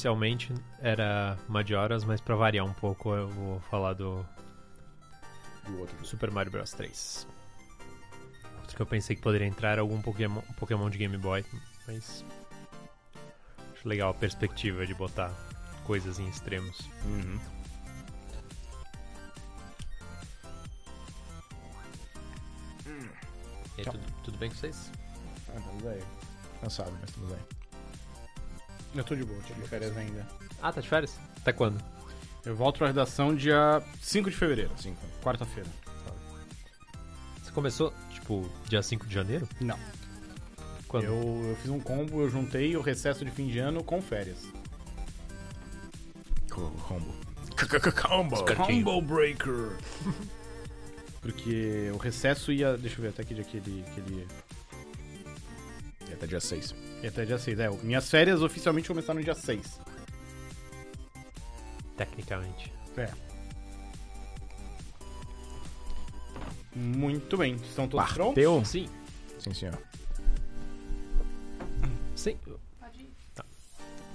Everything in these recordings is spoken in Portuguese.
oficialmente era Majora's, mas pra variar um pouco eu vou falar do Do outro. Super Mario Bros 3. Outro que eu pensei que poderia entrar era algum Pokémon, Pokémon de Game Boy, mas acho legal a perspectiva de botar coisas em extremos. Uhum. E aí, Tchau. tudo, tudo bem com vocês? Ah, tudo bem. Cansado, mas tudo bem. Eu tô de boa, tô de férias ainda. Ah, tá de férias? Até quando? Eu volto pra redação dia 5 de fevereiro, Cinco. quarta-feira. Você começou, tipo, dia 5 de janeiro? Não. Quando? Eu, eu fiz um combo, eu juntei o recesso de fim de ano com férias. Co- Combo. Combo. Combo Breaker! Porque o recesso ia. Deixa eu ver até que dia que ele, que ele E até dia 6. ia até dia 6. É, minhas férias oficialmente começaram no dia 6. Tecnicamente. É. Muito bem. Estão todos prontos? Parteu? Sim, Sim, senhor. sim. O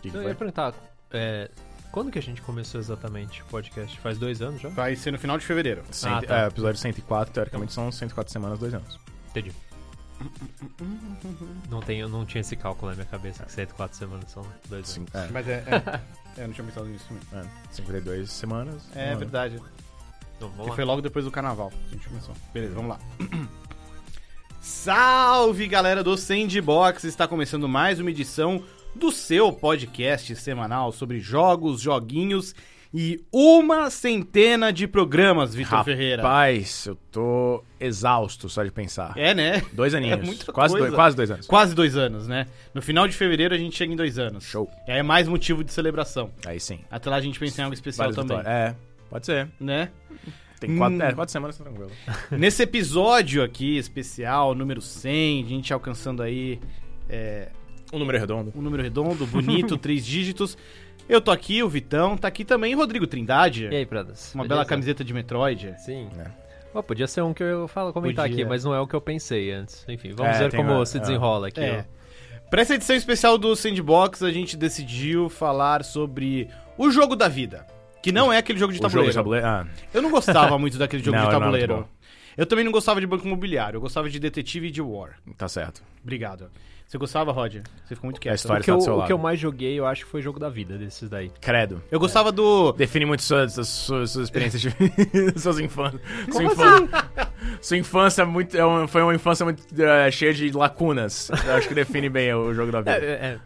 que, que Eu foi? ia perguntar, é, quando que a gente começou exatamente o podcast? Faz dois anos já? Vai ser no final de fevereiro. Cento- Ah, tá. é, episódio 104, teoricamente são 104 semanas, dois anos. Entendi. Não, tenho, não tinha esse cálculo na minha cabeça, que 104 semanas são dois Sim, anos. é, Mas é. é, eu não tinha pensado nisso também. é, 52 semanas. É verdade. Então, vamos Que lá. foi logo depois do carnaval que a gente começou. Beleza, vamos lá. Salve galera do Sandbox! Está começando mais uma edição do seu podcast semanal sobre jogos, joguinhos e uma centena de programas, Vitor Ferreira. Rapaz, eu tô exausto só de pensar. É, né? Dois aninhos. É quase, coisa. dois, quase dois anos. Quase dois anos, né? No final de fevereiro a gente chega em dois anos. Show. E aí é mais motivo de celebração. Aí sim. Até lá a gente pensa em algo especial Várias também, vitórias. É, pode ser. né? Tem quatro, Hum. é, quatro semanas, tá tranquilo. Nesse episódio aqui, especial, número 100, a gente alcançando aí é, Um número redondo. um número redondo, bonito, três dígitos. Eu tô aqui, o Vitão, tá aqui também Rodrigo Trindade. E aí, Pradas? Uma Beleza? bela camiseta de Metroid. Sim. É. Podia ser um que eu falo comentar Podia. aqui, mas não é o que eu pensei antes. Enfim, vamos É, ver como uma- se é. desenrola aqui. É. ó. Pra essa edição especial do Sandbox, a gente decidiu falar sobre o jogo da vida. Que não é aquele jogo de O jogo tabuleiro. de tabuleiro. Ah, Eu não gostava muito daquele jogo Não, de tabuleiro. eu também não gostava de banco imobiliário, eu gostava de detetive e de war. tá certo. Obrigado. Você gostava, Roger? Você ficou muito A quieto. história O que, eu, está do seu o lado. que eu mais joguei, eu acho que foi jogo da vida desses daí. Credo. Eu gostava do. Define muito suas, suas, experiências de suas infâncias. Sua, Como infância, sua infância é muito, é foi uma infância muito eh, cheia de lacunas. Eu acho que define bem o jogo da É, vida. é, é.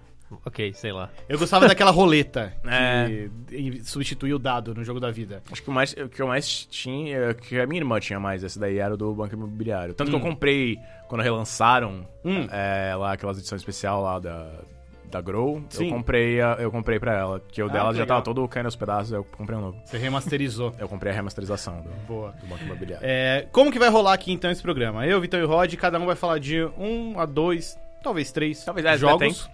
Ok, sei lá. Eu gostava daquela roleta É. que substituía o dado no jogo da vida. Acho que o, mais, o que eu mais tinha, que a minha irmã tinha mais esse daí, era o do Banco Imobiliário. Tanto que Hum. eu comprei, quando relançaram Hum. é, lá aquelas edições especial lá da, da Grow, Sim. eu comprei, a- eu comprei pra ela. Que o Ah, dela que já legal. tava todo caindo aos pedaços, eu comprei um novo. Você remasterizou. Eu comprei a remasterização do, Boa. do Banco Imobiliário. É, como que vai rolar aqui então esse programa? Eu, Vitão e Rod, cada um vai falar de um a dois, talvez três Talvez é, jogos.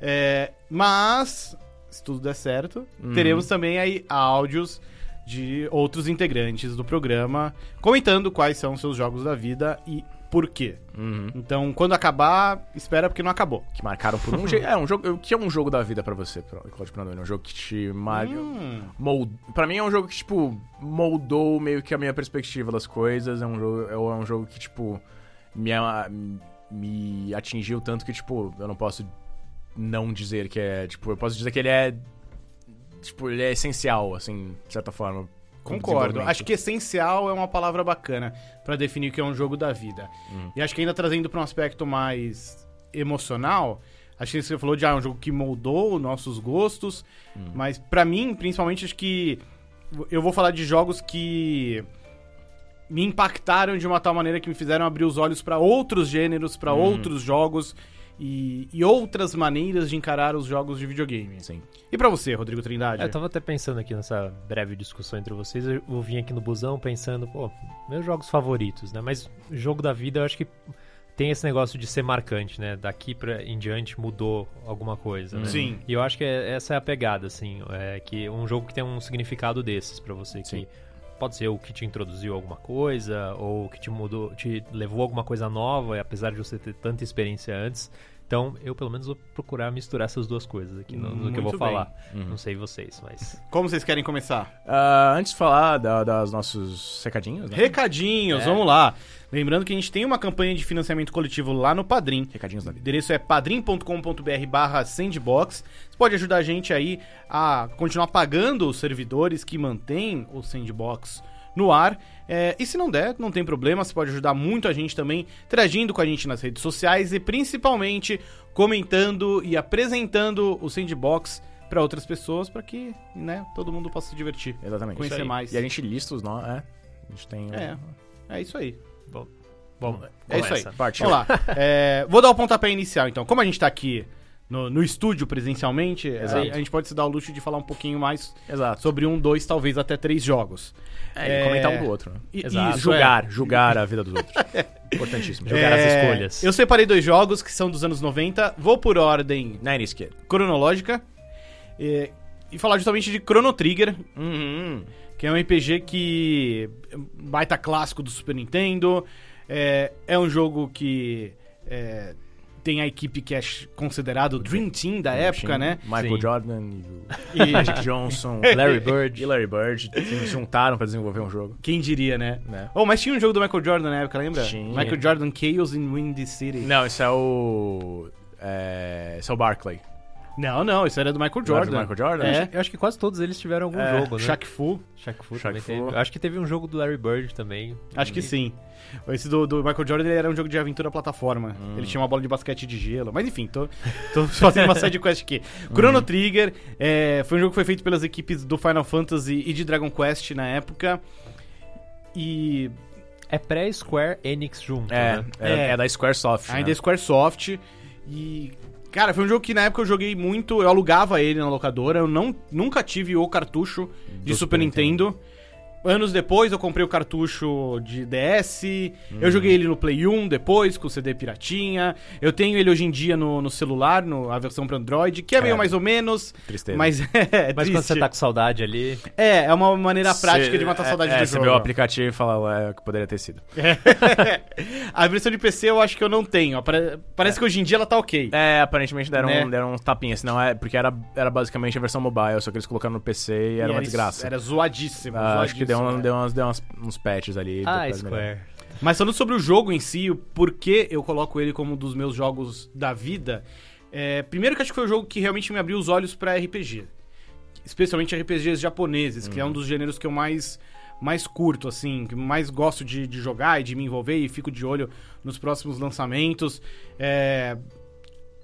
É, mas, se tudo der certo, Uhum. teremos também aí áudios de outros integrantes do programa comentando quais são seus jogos da vida e por quê. Uhum. Então, quando acabar, espera porque não acabou. Que marcaram por um jeito. É, um jogo. O que é um jogo da vida pra você, Claudio Prandoni? É um jogo que te marca. Hum, Mold... Pra mim é um jogo que, tipo, moldou meio que a minha perspectiva das coisas. É um jogo, é um jogo que, tipo, me, me atingiu tanto que, tipo, eu não posso não dizer que é. Tipo, eu posso dizer que ele é. Tipo, ele é essencial, assim, de certa forma. Concordo. Acho que essencial é uma palavra bacana pra definir o que é um jogo da vida. Uhum. E acho que ainda trazendo pra um aspecto mais emocional, acho que você falou de ah, um jogo que moldou nossos gostos, Uhum. mas pra mim, principalmente, acho que eu vou falar de jogos que me impactaram de uma tal maneira que me fizeram abrir os olhos pra outros gêneros, pra Uhum. outros jogos e, e outras maneiras de encarar os jogos de videogame. Sim. E pra você, Rodrigo Trindade? É, eu tava até pensando aqui nessa breve discussão entre vocês, eu vim aqui no busão pensando, pô, meus jogos favoritos, né? Mas jogo da vida eu acho que tem esse negócio de ser marcante, né? Daqui pra em diante mudou alguma coisa, né? Sim. E eu acho que é- essa é a pegada, assim, é que um jogo que tem um significado desses pra você, Sim. que pode ser o que te introduziu alguma coisa, ou que te mudou, te levou a alguma coisa nova, apesar de você ter tanta experiência antes, Então, eu pelo menos vou procurar misturar essas duas coisas aqui no, no que eu vou Muito falar. Uhum. Não sei vocês, mas. Como vocês querem começar? Ah, antes de falar da, das nossos recadinhos, né? Recadinhos, É. vamos lá. Lembrando que a gente tem uma campanha de financiamento coletivo lá no Padrim. Recadinhos da O vida. endereço é padrim.com.br barra sandbox. Você pode ajudar a gente aí a continuar pagando os servidores que mantêm o sandbox no ar. É, e se não der, não tem problema, você pode ajudar muito a gente também, interagindo com a gente nas redes sociais e principalmente comentando e apresentando o sandbox para outras pessoas, para que né, todo mundo possa se divertir. Exatamente. Conhecer mais. E a gente lista os nós, é. A gente tem. É, é isso aí. Bom, bom É isso aí. Partiu. Vamos lá. É, vou dar o pontapé inicial, então. Como a gente tá aqui no, no estúdio presencialmente, Exato. a, gente pode se dar o luxo de falar um pouquinho mais Exato. sobre um, dois, talvez até três jogos. É, e comentar um do outro. Né? E- Exato. Julgar, julgar a vida dos outros. Importantíssimo. Jogar as É, escolhas. Eu separei dois jogos que são dos anos 90. Vou por ordem 90s Kid. cronológica. é, e falar justamente de Chrono Trigger, Uhum. que é um RPG que é baita clássico do Super Nintendo. É, é um jogo que é, tem a equipe que é considerado o Dream Team da época, Sim. né? Michael Sim. Jordan e o Magic Johnson. Larry Bird. E Larry Bird se juntaram pra desenvolver um jogo. quem diria, né? Né? Oh, mas tinha um jogo do Michael Jordan na época, lembra? Tinha. Michael Jordan Chaos in Windy City. Não, esse é o. É, esse é o Barclay. Não, não, isso era do Michael era Jordan. do Michael Jordan? É. Eu acho que quase todos eles tiveram algum É, jogo, né? Shaq Fu, Shaq Fu Shaq também Fu. teve. Eu Acho que teve um jogo do Larry Bird também. acho que sim. Esse do, do Michael Jordan ele era um jogo de aventura plataforma. Hum. Ele tinha uma bola de basquete de gelo. Mas enfim, tô, tô fazendo uma side quest aqui. Hum. Chrono Trigger é, foi um jogo que foi feito pelas equipes do Final Fantasy e de Dragon Quest na época. E É pré-Square Enix junto, É, né? é, É. é da Squaresoft. ainda né? é Squaresoft. E. Cara, foi um jogo que na época eu joguei muito, eu alugava ele na locadora, eu não, nunca tive o cartucho de Super Super Nintendo. Anos depois eu comprei o cartucho de DS, Uhum. eu joguei ele no Play 1 depois, com o CD piratinha. Eu tenho ele hoje em dia no, no celular, no, a versão para Android, que é meio É. mais ou menos, Tristeza. mas é Mas quando você tá com saudade ali. É, é uma maneira prática Cê- de matar a é- saudade é, do Você jogo. vê o aplicativo e fala, ué, que poderia ter sido. a versão de PC eu acho que eu não tenho. Pare- Parece que hoje em dia ela tá ok. É, aparentemente deram, Né? deram uns tapinhas, senão é porque era, era basicamente a versão mobile, só que eles colocaram no PC e era uma desgraça. Era zoadíssimo. Ah, acho que deu, zoadíssimo, um- deu, umas, deu umas- uns patches ali. Ah. Square. Mas falando sobre o jogo em si, o porquê eu coloco ele como um dos meus jogos da vida, é, primeiro que acho que foi o jogo que realmente me abriu os olhos pra RPG. Especialmente RPGs japoneses, que é um dos gêneros que eu mais, mais curto, assim, que mais gosto de, de jogar e de me envolver e fico de olho nos próximos lançamentos. É,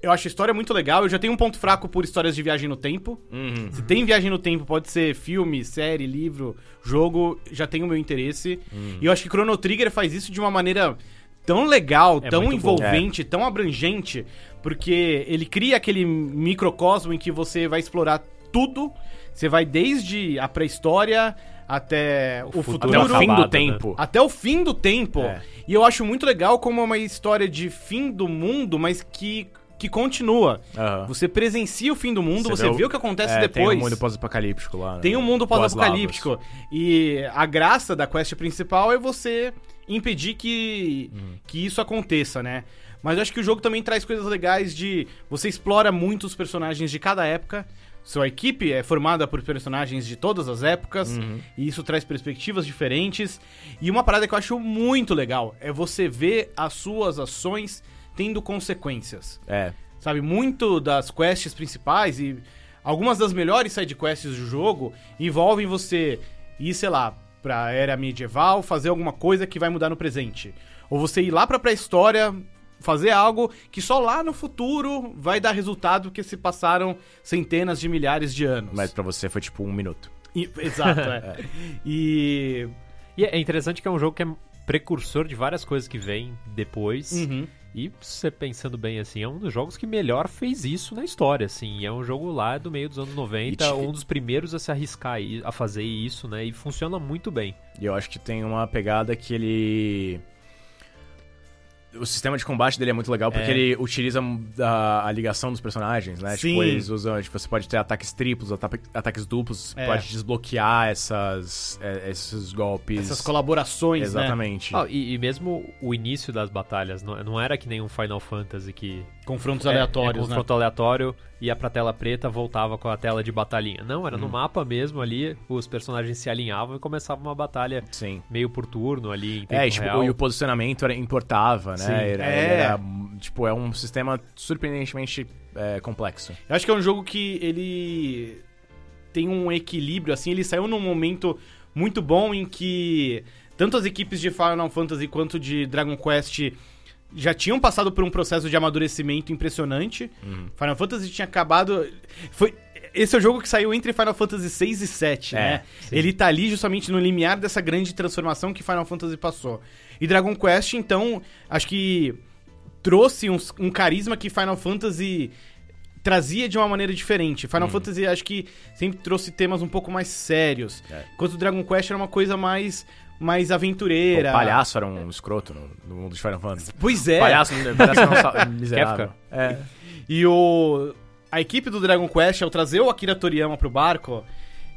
eu acho a história muito legal, eu já tenho um ponto fraco por histórias de viagem no tempo. Uhum. Se tem viagem no tempo, pode ser filme, série, livro, jogo, já tem o meu interesse. Hum. E eu acho que Chrono Trigger faz isso de uma maneira tão legal, É tão envolvente, tão abrangente, porque ele cria aquele microcosmo em que você vai explorar tudo. Você vai desde a pré-história até o futuro. Até o fim do né? tempo. Até o fim do tempo. É. E eu acho muito legal como é uma história de fim do mundo, mas que, que continua. Aham. Você presencia o fim do mundo, você, vê o que acontece é, depois. Tem um mundo pós-apocalíptico lá. né? Tem um mundo pós-apocalíptico. E a graça da quest principal é você impedir que, Uhum. que isso aconteça, né? Mas eu acho que o jogo também traz coisas legais de. Você explora muito os personagens de cada época. Sua equipe é formada por personagens de todas as épocas. Uhum. E isso traz perspectivas diferentes. E uma parada que eu acho muito legal é você ver as suas ações tendo consequências. É. Sabe, muito das quests principais e algumas das melhores sidequests do jogo envolvem você ir, sei lá, pra era medieval, fazer alguma coisa que vai mudar no presente. Ou você ir lá pra pré-história, fazer algo que só lá no futuro vai dar resultado porque se passaram centenas de milhares de anos. Mas pra você foi tipo um minuto. E- exato, é. E. E é interessante que é um jogo que é precursor de várias coisas que vêm depois. Uhum. E você pensando bem assim, é um dos jogos que melhor fez isso na história, assim. É um jogo lá do meio dos anos 90, E te- um dos primeiros a se arriscar a fazer isso, né? E funciona muito bem. E eu acho que tem uma pegada que ele. O sistema de combate dele é muito legal porque É. ele utiliza a, a ligação dos personagens, né? Sim. Tipo, eles usam. Tipo, você pode ter ataques triplos, ata- ataques duplos, É. pode desbloquear essas, é, esses golpes. Essas colaborações, né? Exatamente. Ah, e, e mesmo o início das batalhas, não, não era que nem um Final Fantasy que Confrontos É, aleatórios, é, né? confronto aleatório, ia pra tela preta, voltava com a tela de batalhinha. Não, era no mapa mesmo ali, os personagens se alinhavam e começava uma batalha Sim. meio por turno ali, em tempo É, e, tipo, real. e o posicionamento era, importava, né? Sim. Era, É. era, tipo, é um sistema surpreendentemente é, complexo. Eu acho que é um jogo que ele tem um equilíbrio, assim, ele saiu num momento muito bom em que tanto as equipes de Final Fantasy quanto de Dragon Quest já tinham passado por um processo de amadurecimento impressionante. Final Fantasy tinha acabado. Foi. Esse é o jogo que saiu entre Final Fantasy 6 e 7, É, né? sim. Ele tá ali justamente no limiar dessa grande transformação que Final Fantasy passou. E Dragon Quest, então, acho que trouxe um, um carisma que Final Fantasy trazia de uma maneira diferente. Final Fantasy acho que sempre trouxe temas um pouco mais sérios. É. Enquanto o Dragon Quest era uma coisa mais, mais O aventureira. palhaço era um escroto no, no mundo de Final Fantasy. Pois é. Palhaço, palhaço miserável. É. E o a equipe do Dragon Quest, ao trazer o Akira Toriyama pro barco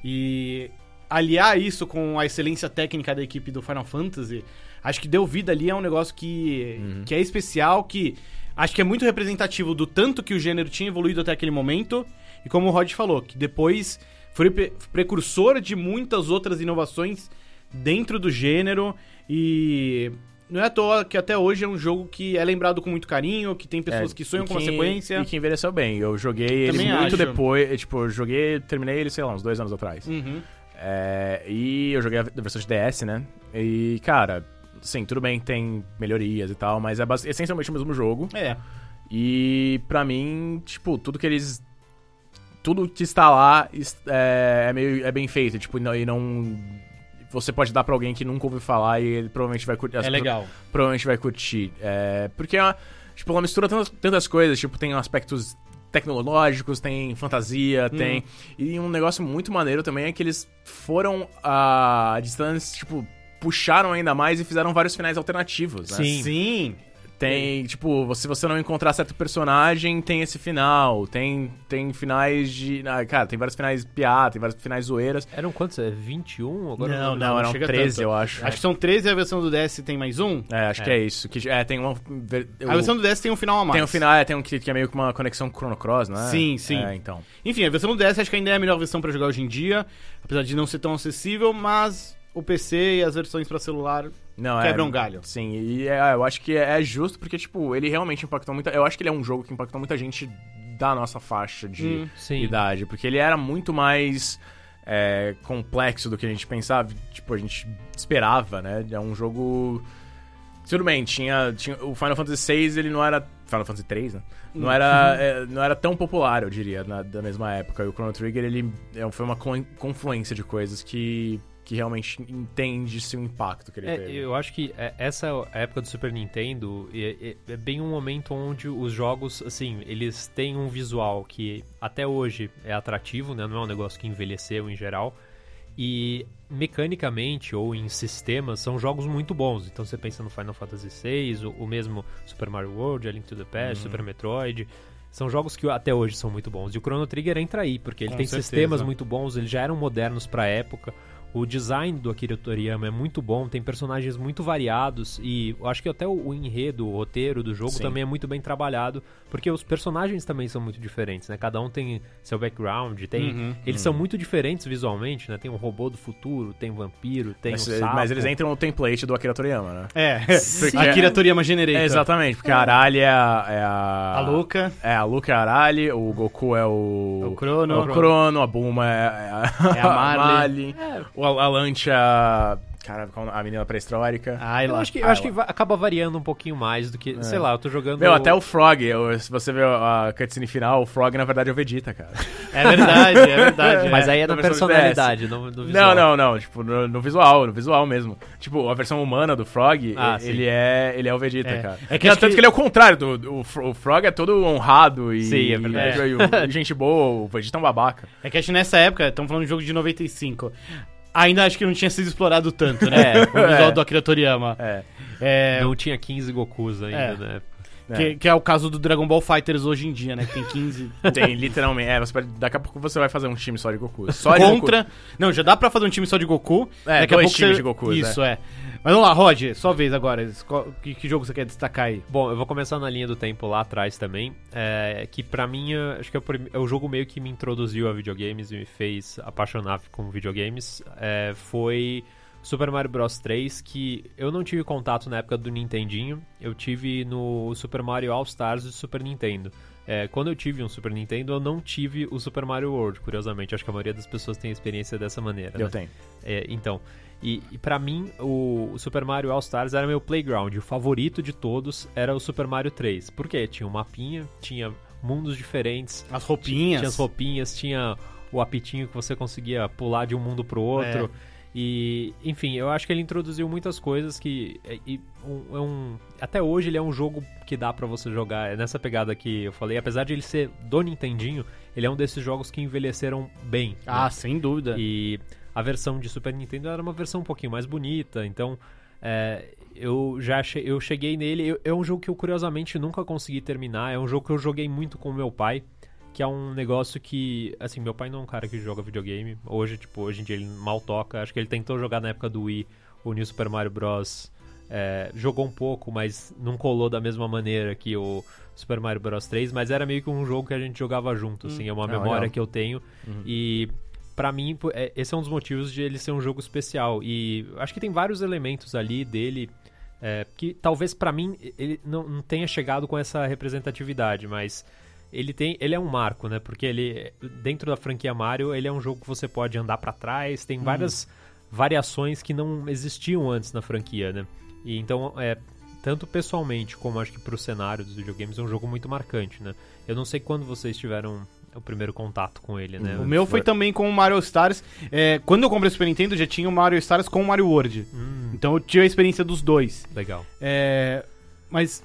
e aliar isso com a excelência técnica da equipe do Final Fantasy, acho que deu vida ali a um negócio que, que é especial, que acho que é muito representativo do tanto que o gênero tinha evoluído até aquele momento, e como o Rod falou, que depois foi pre- precursor de muitas outras inovações dentro do gênero e não é à toa que até hoje é um jogo que é lembrado com muito carinho, que tem pessoas É, que sonham e com que- sequência. E que envelheceu bem. Eu joguei ele Também muito acho. depois. Tipo, eu joguei, terminei ele, sei lá, uns dois anos atrás. Uhum. É, e eu joguei a versão de DS, né? E, cara, sim, tudo bem, tem melhorias e tal, mas é essencialmente o mesmo jogo. É. E pra mim, tipo, tudo que eles. Tudo que está lá é, é meio, é bem feito, tipo, não, e não. Você pode dar pra alguém que nunca ouviu falar e ele provavelmente vai curtir. É legal. Provavelmente vai curtir. É, porque é uma, tipo, ela mistura tantas, tantas coisas, tipo, tem aspectos tecnológicos, tem fantasia, Hum. tem. E um negócio muito maneiro também é que eles foram a distância, tipo, puxaram ainda mais e fizeram vários finais alternativos, né? Sim. Sim. Tem, tipo, se você não encontrar certo personagem, tem esse final. Tem, tem finais de. Ah, cara, tem vários finais piada, tem vários finais zoeiras. Eram quantos? É 21? Agora Não, lembro. Não, eram chega 13, tanto. eu acho. Acho que são 13 e a versão do DS tem mais um. É, acho É. que é isso. Que, é, tem uma. ver- A versão do DS tem um final a mais. Tem um final, é, tem um que, que é meio que uma conexão Chrono Cross, não é? Sim, sim. É, então. Enfim, a versão do DS acho que ainda é a melhor versão pra jogar hoje em dia, apesar de não ser tão acessível, mas o PC e as versões pra celular Não, quebram é, um galho. Sim, e é, eu acho que é, é justo porque, tipo, ele realmente impactou muita. Eu acho que ele é um jogo que impactou muita gente da nossa faixa de Hum, idade. Porque ele era muito mais é, complexo do que a gente pensava, tipo, a gente esperava, né? É um jogo. Tudo bem, tinha, tinha. O Final Fantasy VI, ele não era. Final Fantasy III, né? Não era, é, não era tão popular, eu diria, na, da mesma época. E o Chrono Trigger, ele é, foi uma con- confluência de coisas que, que realmente entende-se o impacto que ele É, teve. eu acho que é- essa época do Super Nintendo é, é- é bem um momento onde os jogos, assim, eles têm um visual que até hoje é atrativo, né? Não é um negócio que envelheceu em geral. E mecanicamente ou em sistemas são jogos muito bons. Então você pensa no Final Fantasy VI, o, o mesmo Super Mario World, A Link to the Past, Super Metroid. São jogos que até hoje são muito bons. E o Chrono Trigger entra aí, porque ele Com tem certeza. sistemas muito bons, eles já eram modernos pra época. O design do Akira Toriyama é muito bom, tem personagens muito variados e eu acho que até o, o enredo, o roteiro do jogo Sim. também é muito bem trabalhado, porque os personagens também são muito diferentes, né? Cada um tem seu background, tem, Uhum, eles são muito diferentes visualmente, né? Tem um robô do futuro, tem um vampiro, tem mas, um sapo. mas eles entram no template do Akira Toriyama, né? É, Porque- Akira Toriyama Generator. É, exatamente, porque a Arali é a. É a, A Luca, É, a Luca é a Arali, o Goku é o. o Crono, o Crono, a Bulma é, é a, É a Marley. o a, a Lancha. Cara, a menina pré-histórica. Ai Eu acho que, eu acho que acaba variando um pouquinho mais do que, sei lá, eu tô jogando... É. Meu, até o Frog, eu- se você ver a cutscene final, o Frog na verdade é o Vegeta, cara. É verdade, é verdade. Mas aí é na personalidade, no, no visual. Não, não, não, tipo, no, no visual, no visual mesmo. Tipo, a versão humana do Frog, Ah, sim. ele é, ele é o Vegeta, É. cara. É que Não, tanto que- que... ele é o contrário, do, do- o Frog é todo honrado e... Sim, é verdade. E, e- e gente boa, o Vegeta é um babaca. É que acho que nessa época, estamos falando de jogo de 95, ainda acho que não tinha sido explorado tanto, né? o visual É. do Akira Toriyama. É. É, Não tinha 15 Gokus ainda, É. né? É. Que, que é o caso do Dragon Ball Fighters hoje em dia, né? Que tem 15 Tem, literalmente. É, pode- daqui a pouco você vai fazer um time só de Goku. Só de contra. Não, já dá pra fazer um time só de Goku. É, Daqui a dois pouco times você... de Gokus, Isso, é. Mas vamos lá, Rod, sua vez agora. Que, que jogo você quer destacar aí? Bom, eu vou começar na linha do tempo lá atrás também, é, que pra mim, é, acho que é o, prim- é o jogo meio que me introduziu a videogames e me fez apaixonar com videogames, é, foi Super Mario Bros 3, que eu não tive contato na época do Nintendinho, eu tive no Super Mario All Stars do Super Nintendo. É, quando eu tive um Super Nintendo, eu não tive o Super Mario World, curiosamente. Acho que a maioria das pessoas tem experiência dessa maneira. Eu né? tenho. É, então, e, e para mim, o, o Super Mario All Stars era meu playground. O favorito de todos era o Super Mario 3. Por quê? Tinha um mapinha, tinha mundos diferentes, As roupinhas. tinha as roupinhas, tinha o apitinho que você conseguia pular de um mundo pro outro. E, enfim, eu acho que ele introduziu muitas coisas que. é- e um- é um- até hoje ele é um jogo que dá pra você jogar. É nessa pegada que eu falei, apesar de ele ser do Nintendinho, ele é um desses jogos que envelheceram bem. né? Ah, sem dúvida. E a versão de Super Nintendo era uma versão um pouquinho mais bonita, então é, eu já che eu cheguei nele. eu- é um jogo que eu curiosamente nunca consegui terminar. É um jogo que eu joguei muito com meu pai, que é um negócio que, assim, meu pai não é um cara que joga videogame. Hoje, tipo, hoje em dia ele mal toca. Acho que ele tentou jogar na época do Wii o New Super Mario Bros. é, jogou um pouco, mas não colou da mesma maneira que o Super Mario Bros 3, mas era meio que um jogo que a gente jogava junto, assim, é uma Ah, memória legal. que eu tenho. E Pra mim, é- esse é um dos motivos de ele ser um jogo especial. E acho que tem vários elementos ali dele é, que talvez pra mim ele não, não tenha chegado com essa representatividade, mas ele tem, ele é um marco, né? Porque ele dentro da franquia Mario, ele é um jogo que você pode andar pra trás, tem várias variações que não existiam antes na franquia, né? E então é tanto pessoalmente como acho que pro cenário dos videogames é um jogo muito marcante, né? Eu não sei quando vocês tiveram o primeiro contato com ele, né? O meu foi também com o Mario Stars. É, quando eu comprei o Super Nintendo, já tinha o Mario Stars com o Mario World. Hum, Então eu tive a experiência dos dois. legal. É, mas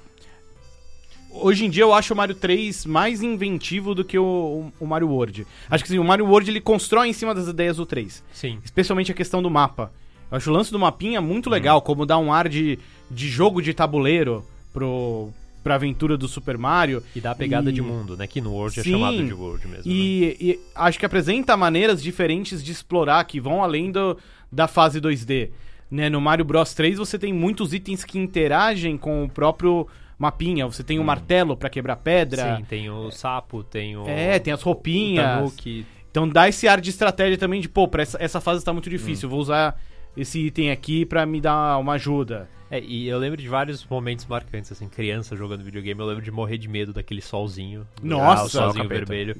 hoje em dia eu acho o Mario 3 mais inventivo do que o, o Mario World. Acho que sim, o Mario World ele constrói em cima das ideias do 3. Sim. Especialmente a questão do mapa. Eu acho o lance do mapinha muito legal, como dar um ar de, de jogo de tabuleiro pro, pra aventura do Super Mario. E dá a pegada E- de mundo, né? Que no World é Sim. chamado de World mesmo. né? E, e acho que apresenta maneiras diferentes de explorar que vão além do, da fase 2D. Né? No Mario Bros 3 você tem muitos itens que interagem com o próprio mapinha. Você tem o martelo pra quebrar pedra. Sim, tem o sapo, tem o. É, tem as roupinhas. Tanuki. Então dá esse ar de estratégia também de, pô, pra essa, essa fase tá muito difícil. Vou usar esse item aqui pra me dar uma ajuda. É, e eu lembro de vários momentos marcantes, assim, criança jogando videogame, eu lembro de morrer de medo daquele solzinho. Nossa! Ah, o solzinho vermelho.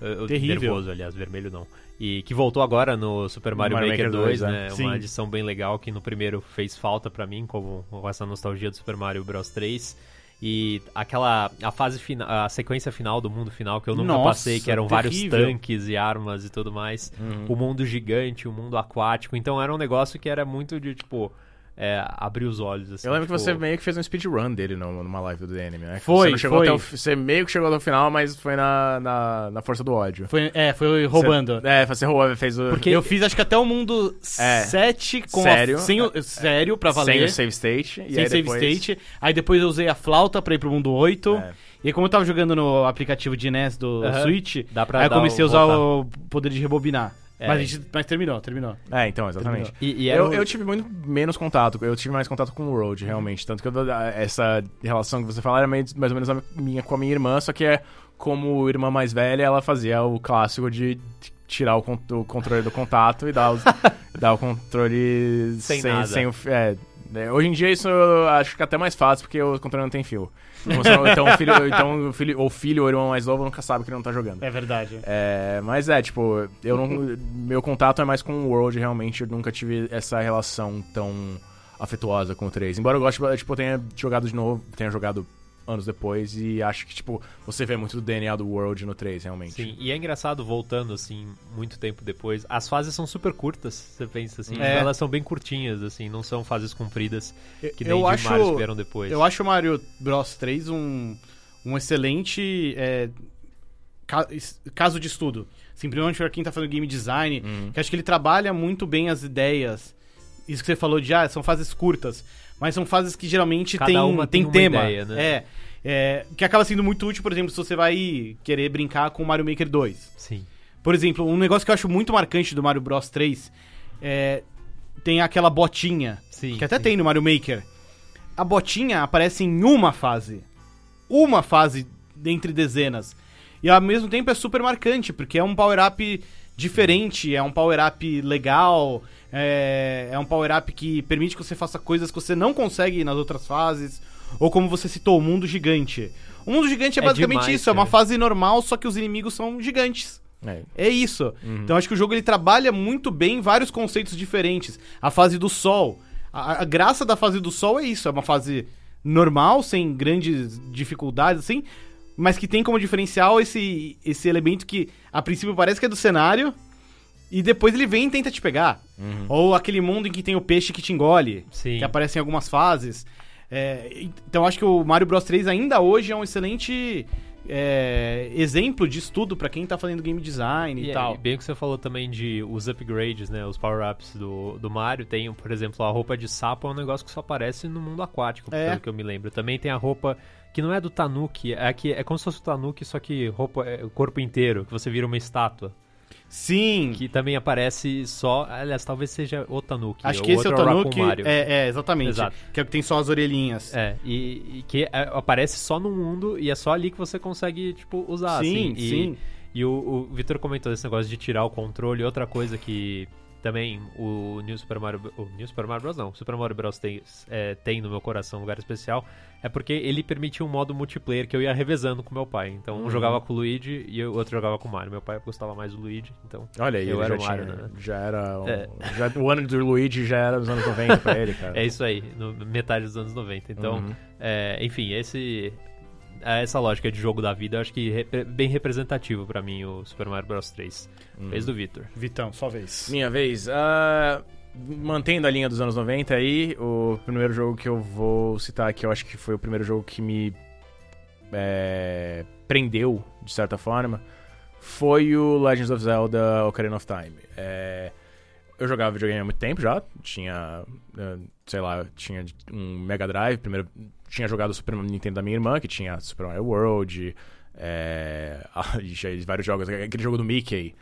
Eu- eu- Terrível. Nervoso, aliás, vermelho não. E que voltou agora no Super Mario, Mario Maker, Maker 2, 2, né? Sim. Uma edição bem legal que no primeiro fez falta pra mim, com, com essa nostalgia do Super Mario Bros 3. E aquela. A fase final. A sequência final do mundo final que eu nunca Nossa, passei, que eram vários terrível. tanques e armas e tudo mais. O mundo gigante, o mundo aquático. Então era um negócio que era muito de, tipo. É, abrir os olhos. Assim, Eu lembro que tipo, você meio que fez um speedrun dele no- numa live do anime, né? Foi, você foi. até o você meio que chegou até o final, mas foi na, na, na força do ódio. Foi, é, foi roubando. Você, é, você roubou, fez o... Porque eu fiz acho que até o mundo É. 7 com Sério? A, sem o, sério pra Sem valer. o save state. e sem aí save depois- state. Aí depois eu usei a flauta pra ir pro mundo 8. É. E aí, como eu tava jogando no aplicativo de NES do Aham. Switch, Dá pra aí eu comecei a usar voltar. o poder de rebobinar. É. Mas, a gente, mas terminou, terminou. É, então, exatamente. E, e Eu, um- eu tive muito menos contato, eu tive mais contato com o Road, realmente. Tanto que eu- essa relação que você fala era meio- mais ou menos a minha com a minha irmã, só que é como irmã mais velha, ela fazia o clássico de tirar o, o controle do contato e dar, os- dar o controle Sem nada. o. É, né, hoje em dia isso eu acho que é até mais fácil, porque o controle não tem fio. Então, então, o filho, então o filho, ou filho ou irmão mais novo nunca sabe que ele não tá jogando. É verdade. É, mas é, tipo, eu não. meu contato é mais com o World, realmente. Eu nunca tive essa relação tão afetuosa com o 3. Embora eu goste, tipo, eu tenha jogado de novo, tenha jogado anos depois e acho que, tipo, você vê muito do DNA do World no 3, realmente. Sim, e é engraçado, voltando, assim, muito tempo depois, as fases são super curtas, você pensa assim, É. elas são bem curtinhas, assim, não são fases compridas, que nem eu de acho, Mario vieram depois. eu acho o Mario Bros 3 um, um excelente é, ca- caso de estudo. Simplesmente pra quem tá fazendo game design, Uhum. que acho que ele trabalha muito bem as ideias. Isso que você falou de, ah, são fases curtas. Mas são fases que geralmente Cada tem, tem, tem tema. ideia, né? É. É, que acaba sendo muito útil, por exemplo, se você vai querer brincar com o Mario Maker 2. Sim. Por exemplo, um negócio que eu acho muito marcante do Mario Bros 3 é. Tem aquela botinha. Sim, que até sim. tem no Mario Maker. A botinha aparece em uma fase. Uma fase dentre dezenas. E ao mesmo tempo é super marcante, porque é um power-up diferente, é um power-up legal, é, é um power-up que permite que você faça coisas que você não consegue nas outras fases. Ou como você citou, o mundo gigante. O mundo gigante é, É basicamente demais, isso, é uma fase normal, só que os inimigos são gigantes. É. É isso. Então acho que o jogo ele trabalha muito bem vários conceitos diferentes. A fase do sol. A, a graça da fase do sol é isso. É uma fase normal, sem grandes dificuldades, assim. Mas que tem como diferencial esse, esse elemento que a princípio parece que é do cenário. E depois ele vem e tenta te pegar. Ou aquele mundo em que tem o peixe que te engole. Sim. Que aparece em algumas fases. É, então acho que o Mario Bros 3 ainda hoje é um excelente é, exemplo de estudo pra quem tá fazendo game design e, E, é, tal. e bem que você falou também de os upgrades, né? Os power-ups do, do Mario. Tem, por exemplo, a roupa de sapo é um negócio que só aparece no mundo aquático, É. pelo que eu me lembro. Também tem a roupa que não é do Tanuki, é, que, é como se fosse o Tanuki, só que roupa, é, o corpo inteiro, que você vira uma estátua. Sim. Que também aparece só. Aliás, talvez seja o Tanuki. acho que esse é o Tanuki. É, é, exatamente. Exato. Que é o que tem só as orelhinhas. É, e, e que é, aparece só no mundo e é só ali que você consegue, tipo, usar, sim, assim. E, sim. E o, o Vitor comentou esse negócio de tirar o controle. Outra coisa que também o New Super Mario... O New Super Mario Bros. não. O Super Mario Bros. tem, é, tem no meu coração um lugar especial. É porque ele permitia um modo multiplayer que eu ia revezando com meu pai. Então, um Uhum. jogava com o Luigi e o outro jogava com o Mario. Meu pai gostava mais do Luigi, então... Olha aí, Eu era já, o Mario, tinha- né? já era. um- É. já- o ano do Luigi já era dos anos 90 pra ele, cara. É isso aí, no, metade dos anos 90. Então, Uhum. é, enfim, esse essa lógica de jogo da vida, eu acho que é bem representativo pra mim o Super Mario Bros 3. Uhum. Vez do Victor. Vitão, só vez. Minha vez. ah, mantendo a linha dos anos 90 aí, o primeiro jogo que eu vou citar aqui, eu acho que foi o primeiro jogo que me é, prendeu, de certa forma, foi o Legends of Zelda Ocarina of Time. É, eu jogava videogame há muito tempo já, tinha, eh, sei lá, tinha um Mega Drive, primeiro tinha jogado o Super Nintendo da minha irmã, que tinha Super Mario World, é, vários jogos, aquele jogo do Mickey,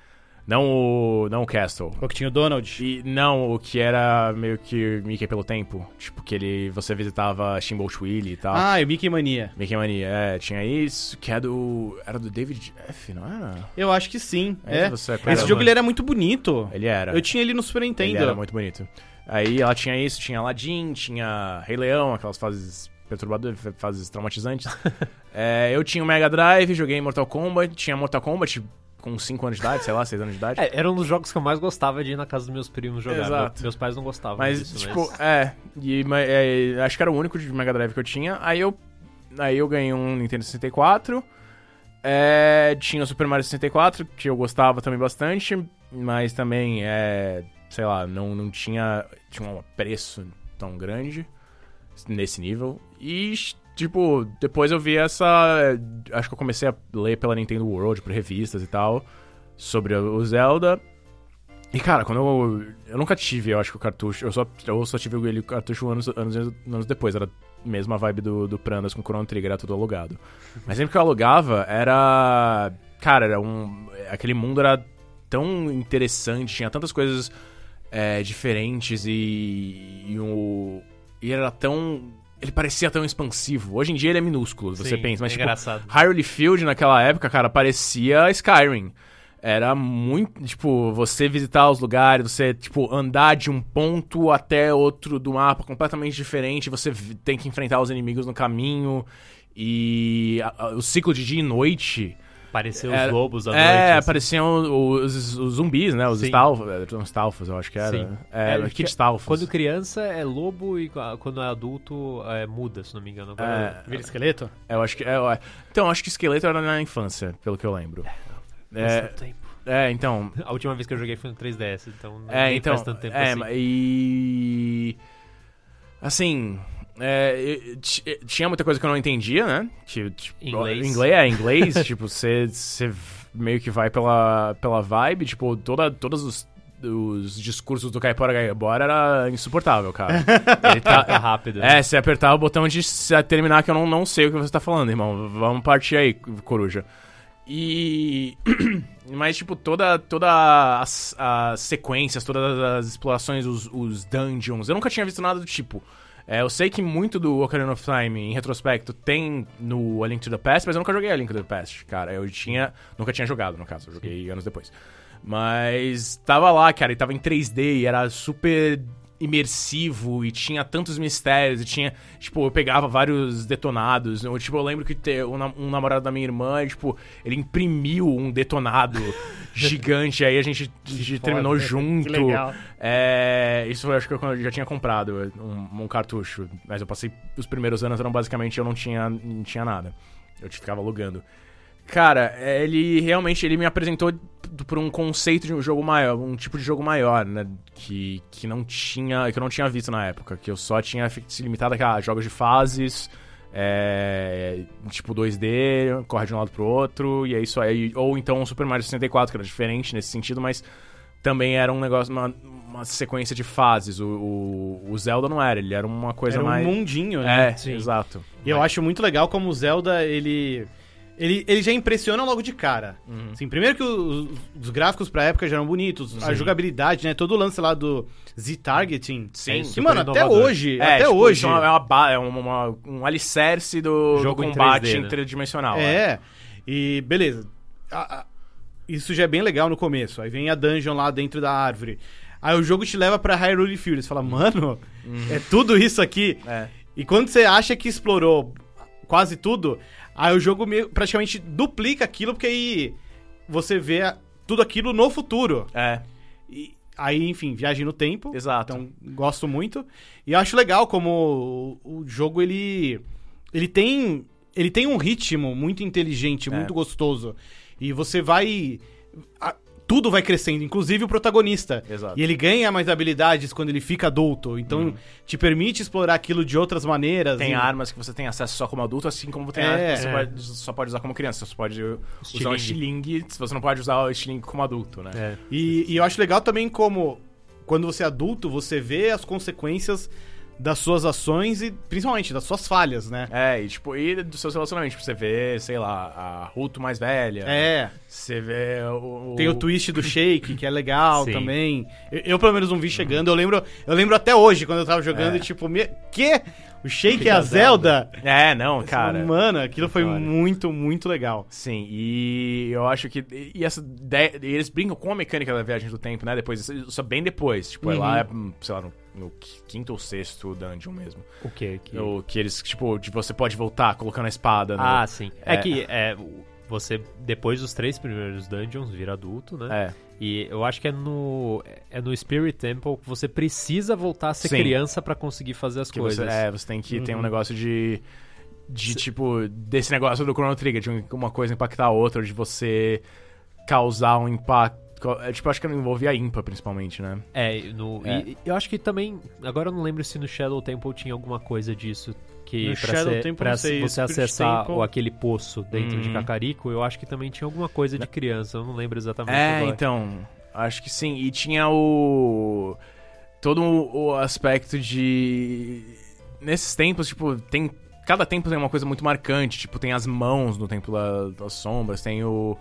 não o, não o Castle. O que tinha o Donald. E não o que era meio que Mickey pelo tempo, tipo que ele você visitava Steamboat Willie e tal. Ah, e o Mickey Mania. Mickey Mania, é, tinha isso, que é do era do David Jeff, não era? Eu acho que sim. É, É. Esse jogo ele era muito bonito. Ele era. Eu tinha ele no Super Ele Nintendo. era muito bonito. Aí ela tinha isso, tinha Aladdin, tinha Rei Leão, aquelas fases perturbadoras, fases traumatizantes. É, eu tinha o Mega Drive, joguei Mortal Kombat, tinha Mortal Kombat com 5 anos de idade, sei lá, 6 anos de idade. É, era um dos jogos que eu mais gostava de ir na casa dos meus primos jogar. Exato. Meu- meus pais não gostavam Mas, disso, tipo, mas... é, e, é, Acho que era o único de Mega Drive que eu tinha. Aí eu. Aí eu ganhei um Nintendo 64. É, tinha o Super Mario 64, que eu gostava também bastante. Mas também, é. Sei lá, não, não tinha. Tinha um preço tão grande nesse nível. E, tipo, depois eu vi essa. Acho que eu comecei a ler pela Nintendo World, por revistas e tal, sobre o Zelda. E, cara, quando eu. Eu nunca tive, eu acho que o cartucho. Eu só, eu só tive ele cartucho anos, anos, anos depois. Era a mesma vibe do, do Prandas com o Chrono Trigger, era tudo alugado. Mas sempre que eu alugava, era. Cara, era um. Aquele mundo era tão interessante, tinha tantas coisas é, diferentes e. E, o, e era tão. Ele parecia tão expansivo. Hoje em dia ele é minúsculo, você Sim, pensa, mas é tipo, engraçado. Hyrule Field naquela época, cara, parecia Skyrim. Era muito, tipo, você visitar os lugares, você, tipo, andar de um ponto até outro do mapa completamente diferente, você tem que enfrentar os inimigos no caminho e a- a- o ciclo de dia e noite. Era- os lobos à é, noite. assim. apareciam os, os zumbis, né? Os Sim. Stalfos, eu acho que era. Sim. É, É, Kid que- Stalfos. Quando criança é lobo e quando é adulto é muda, se não me engano. Agora, Vira esqueleto? Eu acho que. É, é. Então, acho que esqueleto era na infância, pelo que eu lembro. faz É, tanto tempo. é então, A última vez que eu joguei foi no 3DS, então não É, nem então. faz tanto tempo é, assim. e. Assim. É, tinha muita coisa que eu não entendia, né? Que, tipo, Inglês. Inglês, é, inglês. tipo, você você meio que vai pela, pela vibe. Tipo, toda, todos os os discursos do Caipora Gaibora era insuportável, cara. Ele É tá, rápido. né? é, se apertar o botão de terminar que eu não, não sei o que você tá falando, irmão. Vamos partir aí, coruja. E. Mas, tipo, toda, toda as, as sequências, todas as explorações, os, os dungeons, eu nunca tinha visto nada do tipo. É, eu sei que muito do Ocarina of Time, em retrospecto, tem no A Link to the Past, mas eu nunca joguei A Link to the Past, cara. Eu tinha. Nunca tinha jogado, no caso. Eu joguei anos depois. Mas tava lá, cara, e tava em 3D e era super imersivo e tinha tantos mistérios e tinha, tipo, eu pegava vários detonados. Eu, tipo, eu lembro que ter um, nam- namorado da minha irmã, tipo, ele imprimiu um detonado gigante, aí a gente, a gente terminou junto. Que legal. É, isso eu acho que eu já tinha comprado um, um cartucho, mas eu passei os primeiros anos eram basicamente eu não tinha não tinha nada. Eu ficava alugando. Cara, é, ele realmente ele me apresentou por um conceito de um jogo maior, um tipo de jogo maior, né, que, que não tinha, que eu não tinha visto na época, que eu só tinha se limitado a ah, jogos de fases, é, tipo 2D, corre de um lado pro outro, e é isso aí. Ou então um Super Mario 64, que era diferente nesse sentido, mas também era um negócio, uma, uma sequência de fases. O, o, o Zelda não era, ele era uma coisa Era um mais. mundinho, né? É, Sim. exato. E eu acho muito legal como o Zelda, ele. Ele, ele já impressiona logo de cara. Uhum. Assim, primeiro que os, os gráficos pra época já eram bonitos, a jogabilidade, né? Todo o lance lá do Z-Targeting. Sim, Que, super mano, até inovador. hoje, É, até tipo, hoje. É, uma, é, uma é uma- uma- um alicerce do, Jogo do em combate 3D, né? interdimensional. É, e beleza. A- a- isso já é bem legal no começo. Aí vem a dungeon lá dentro da árvore. Aí o jogo te leva pra Hyrule Field. Você fala, mano, é tudo isso aqui. É. E quando você acha que explorou quase tudo, aí o jogo meio- praticamente duplica aquilo, porque aí você vê tudo aquilo no futuro. É, E aí, enfim, viagem no tempo. exato. Então, gosto muito. E eu acho legal como o, o jogo, ele... Ele tem... Ele tem um ritmo muito inteligente, É. muito gostoso. E você vai... a- tudo vai crescendo, inclusive o protagonista. Exato. E ele ganha mais habilidades quando ele fica adulto. Então, te permite explorar aquilo de outras maneiras. Uhum. Tem e... armas que você tem acesso só como adulto, assim como tem É, armas que você é. pode- só pode usar como criança. Você pode usar um Estilingue. estilingue, se você não pode usar o estilingue como adulto, né? É. E, e eu acho legal também como, quando você é adulto, você vê as consequências das suas ações e principalmente das suas falhas, né? É, e tipo, e dos seus relacionamentos. Tipo, você vê, sei lá, a Ruto mais velha. É. Você vê o. Tem o twist do Shake, que é legal Sim. também. Eu, eu, pelo menos não vi chegando. Eu lembro, eu lembro até hoje, quando eu tava jogando, É. e tipo, me... que? O Shake Que é a da Zelda? É, não, cara. Mano, aquilo foi Olha. muito, muito legal. Sim, e eu acho que. E essa ideia. e Eles brincam com a mecânica da viagem do tempo, né? Depois, isso- isso é bem depois. Tipo, é Uhum. lá, hum, sei lá, no, no quinto ou sexto dungeon mesmo. O quê? Que... O que eles, tipo, de você pode voltar colocando a espada. no- Ah, sim. É, É. que é, você, depois dos três primeiros dungeons, vira adulto, né? É. E eu acho que é no, é no Spirit Temple que você precisa voltar a ser Sim. criança pra conseguir fazer as Que coisas. você, é, você tem que ter um Uhum. negócio de. De tipo, desse negócio do Chrono Trigger, de um- uma coisa impactar a outra, de você causar um impacto. É, Tipo, acho que envolvia a Impa, principalmente, né? É, no, É. E, eu acho que também. Agora eu não lembro se no Shadow Temple tinha alguma coisa disso. Que No pra, Shadow ser- Temple, pra você Spirit acessar Temple- o, aquele poço dentro de Uhum. Cacarico, eu acho que também tinha alguma coisa de criança. Eu não lembro exatamente É, agora. então. Acho que sim. E tinha o. Todo o aspecto de. Nesses tempos, tipo, tem. Cada templo tem uma coisa muito marcante. Tipo, tem as mãos no Templo da- das Sombras, tem o.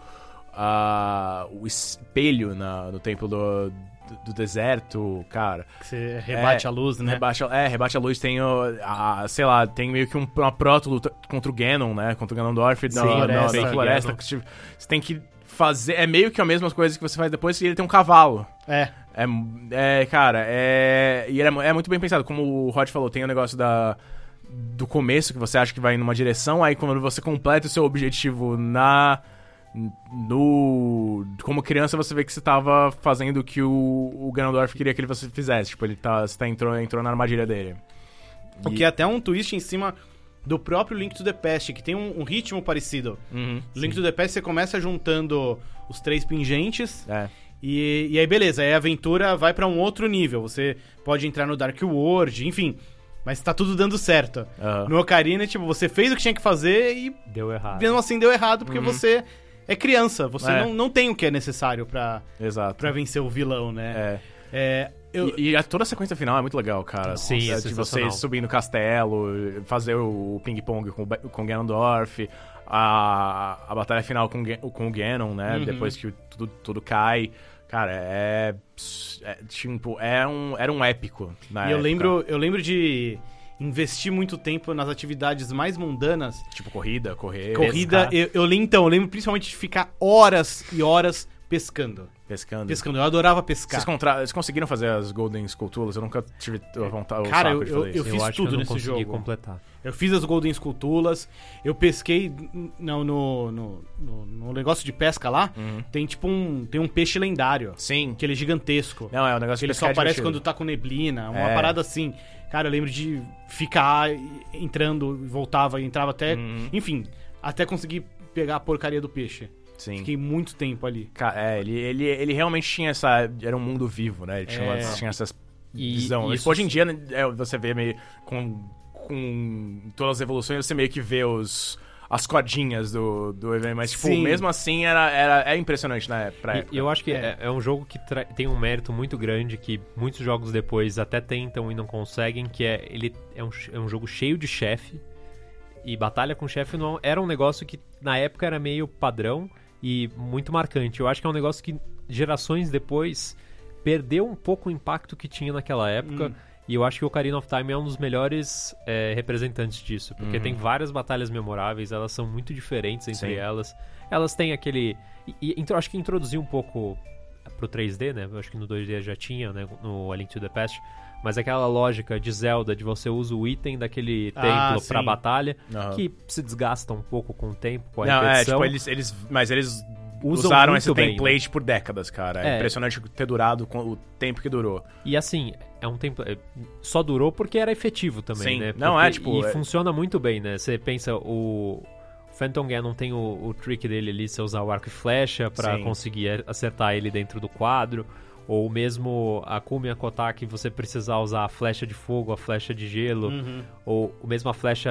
a- o espelho na, no Templo do, do, do Deserto, cara. Que você rebate É, a luz, né? Rebate, a- é, rebate a luz, tem o. A, sei lá, tem meio que um- uma proto-luta contra o Ganon, né? Contra o Ganondorf na, Sim, na, na floresta, floresta. Que, tipo, você tem que fazer. É meio que as mesmas coisas que você faz depois e ele tem um cavalo. É. É, é cara, é. E ele é, é muito bem pensado. Como o Rod falou, tem o negócio da. Do começo que você acha que vai numa direção, aí quando você completa o seu objetivo na. No. Como criança, você vê que você tava fazendo o que o, o Ganondorf queria que ele você fizesse. Tipo, ele tá, você tá entrou, entrou na armadilha dele. O que é até um twist em cima do próprio Link to the Past, que tem um, um ritmo parecido. Uhum, Link to the Past você começa juntando os três pingentes é. e, e aí beleza, aí a aventura vai pra um outro nível. Você pode entrar no Dark World, enfim. Mas tá tudo dando certo. aham. No Ocarina, tipo, você fez o que tinha que fazer e Deu errado. mesmo assim deu errado porque Uhum. você é criança. Você É. não, não tem o que é necessário pra vencer o vilão, né? É. É, eu, E, e a- toda a sequência final é muito legal, cara. Sim, Nossa, é De você subir no castelo, fazer o ping-pong com, com Ganondorf, a, a batalha final com, com o Ganon, né? Uhum. Depois que tudo, tudo cai. Cara, é, é. Tipo, é um, era um épico. Na e eu época. lembro, eu lembro de investir muito tempo nas atividades mais mundanas. Tipo, corrida, correr. Corrida, eu, eu lembro, então, eu lembro principalmente de ficar horas e horas pescando. Pescando. Pescando, eu adorava pescar. Vocês, contra... Vocês conseguiram fazer as Golden Skulltulas? Eu nunca tive a vontade. o Cara, saco eu- de eu- eu fiz acho tudo que eu não nesse consegui jogo. completar. Eu fiz as Golden Escultulas, eu pesquei no, no, no, no- negócio de pesca lá, Uhum. tem tipo um, tem um peixe lendário, Sim. que ele é gigantesco. Não, é um negócio que ele só aparece divertido. quando tá com neblina, uma É. parada assim. Cara, eu lembro de ficar entrando, voltava, entrava até, Uhum. enfim, até conseguir pegar a porcaria do peixe. Sim. Fiquei muito tempo ali. Ca- É, ele, ele, ele realmente tinha essa. Era um mundo vivo, né? Ele tinha, É. tinha essas E visão. isso- Hoje em dia, né, é, você vê meio. Com, com todas as evoluções, você meio que vê os. As codinhas do, do evento, mas, tipo, mesmo assim era, era, é impressionante na pra E- época. E eu acho que É. é, é um jogo que tem um mérito muito grande que muitos jogos depois até tentam e não conseguem, que é ele é um, é um jogo cheio de chefe e batalha com chefe não era um negócio que na época era meio padrão e muito marcante. Eu acho que é um negócio que gerações depois perdeu um pouco o impacto que tinha naquela época. Hum. E eu acho que o Ocarina of Time é um dos melhores é, representantes disso, porque Uhum. tem várias batalhas memoráveis, elas são muito diferentes entre Sim. elas. Elas têm aquele. E, e acho que introduziu um pouco pro 3D, né? Eu acho que no 2D já tinha, né? No A Link to the Past. Mas aquela lógica de Zelda, de você usa o item daquele Ah, templo pra sim. batalha, Aham. que se desgasta um pouco com o tempo, com a Não, é, repetição. tipo, eles, eles. Mas eles Usam usaram esse bem, template por décadas, cara. É, É. impressionante ter durado com o tempo que durou. E assim, é um tempo. é, Só durou porque era efetivo também, Sim. né? Não, Porque- é, tipo, E é- funciona muito bem, né? Você pensa, o. Phantom Ganon tem o, o trick dele ali, você usar o arco e flecha pra Sim. conseguir acertar ele dentro do quadro. Ou mesmo a Kumi a Kotak, você precisar usar a flecha de fogo, a flecha de gelo. Uhum. Ou mesmo a flecha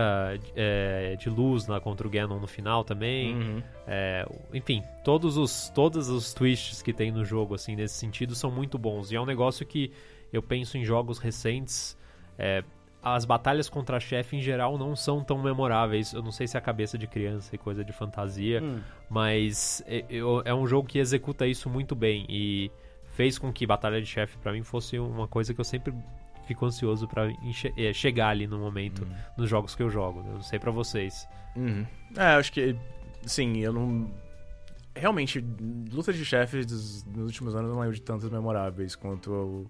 é, de luz na, contra o Ganon no final também. Uhum. É, enfim, todos os, todos os twists que tem no jogo, assim, nesse sentido, são muito bons. E é um negócio que eu penso em jogos recentes. é, as batalhas contra chefe, em geral, não são tão memoráveis. Eu não sei se é a cabeça de criança e coisa de fantasia, Hum. mas é, é um jogo que executa isso muito bem. E fez com que Batalha de Chefe, pra mim, fosse uma coisa que eu sempre fico ansioso pra enche- é, chegar ali no momento, nos jogos que eu jogo. Eu não sei pra vocês. Uhum. É, acho que. Sim, eu não. Realmente, lutas de chefes dos- nos últimos anos eu não lembro de tantas memoráveis quanto.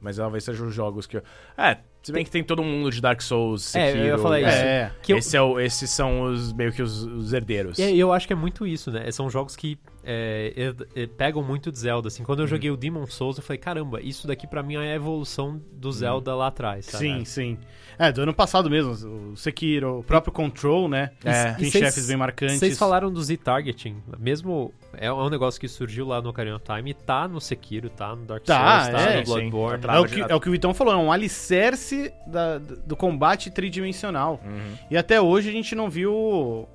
Mas talvez sejam os jogos que. eu- É, se bem que tem todo mundo de Dark Souls, É, eu Sekiro. ia falar isso. É. Eu- Esse é o- esses são os meio que os, os herdeiros. E eu acho que é muito isso, né? São jogos que é, é, é, pegam muito de Zelda, assim. Quando eu joguei o Demon Souls, eu falei, caramba, isso daqui pra mim é a evolução do Zelda lá atrás, sabe? Sim, sim. É, do ano passado mesmo, o Sekiro, o próprio Control, né? É. Tem chefes bem marcantes. Vocês falaram do Z-Targeting. Mesmo. É um negócio que surgiu lá no Ocarina of Time e tá no Sekiro, tá no Dark Tá, Souls, tá é, no Bloodborne. sim. É o, que, é o que o Vitão falou, é um alicerce da- do combate tridimensional. Uhum. E até hoje a gente não viu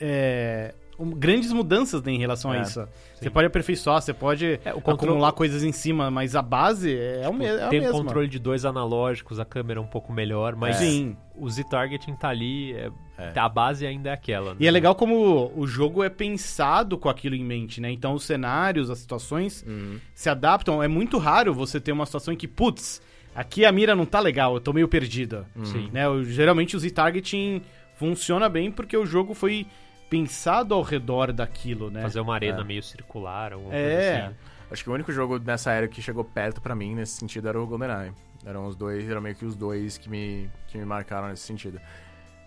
é, grandes mudanças né, em relação a É, isso. Você pode aperfeiçoar, você pode É, controle- acumular coisas em cima, mas a base é, o me é a Tem mesma. controle de dois analógicos, a câmera é um pouco melhor, mas Sim. o Z-Targeting tá ali, é- É. a base ainda é aquela. E é legal como o jogo é pensado com aquilo em mente, né? Então os cenários, as situações Uhum. se adaptam. É muito raro você ter uma situação em que, putz, aqui a mira não tá legal, eu tô meio perdida. Sim. Né? O- Geralmente o Z-Targeting funciona bem porque o jogo foi pensado ao redor daquilo, né? Fazer uma arena É. meio circular, alguma É. coisa assim. Acho que o único jogo nessa era que chegou perto pra mim nesse sentido era o GoldenEye. Eram os dois, eram meio que os dois que me, que me marcaram nesse sentido.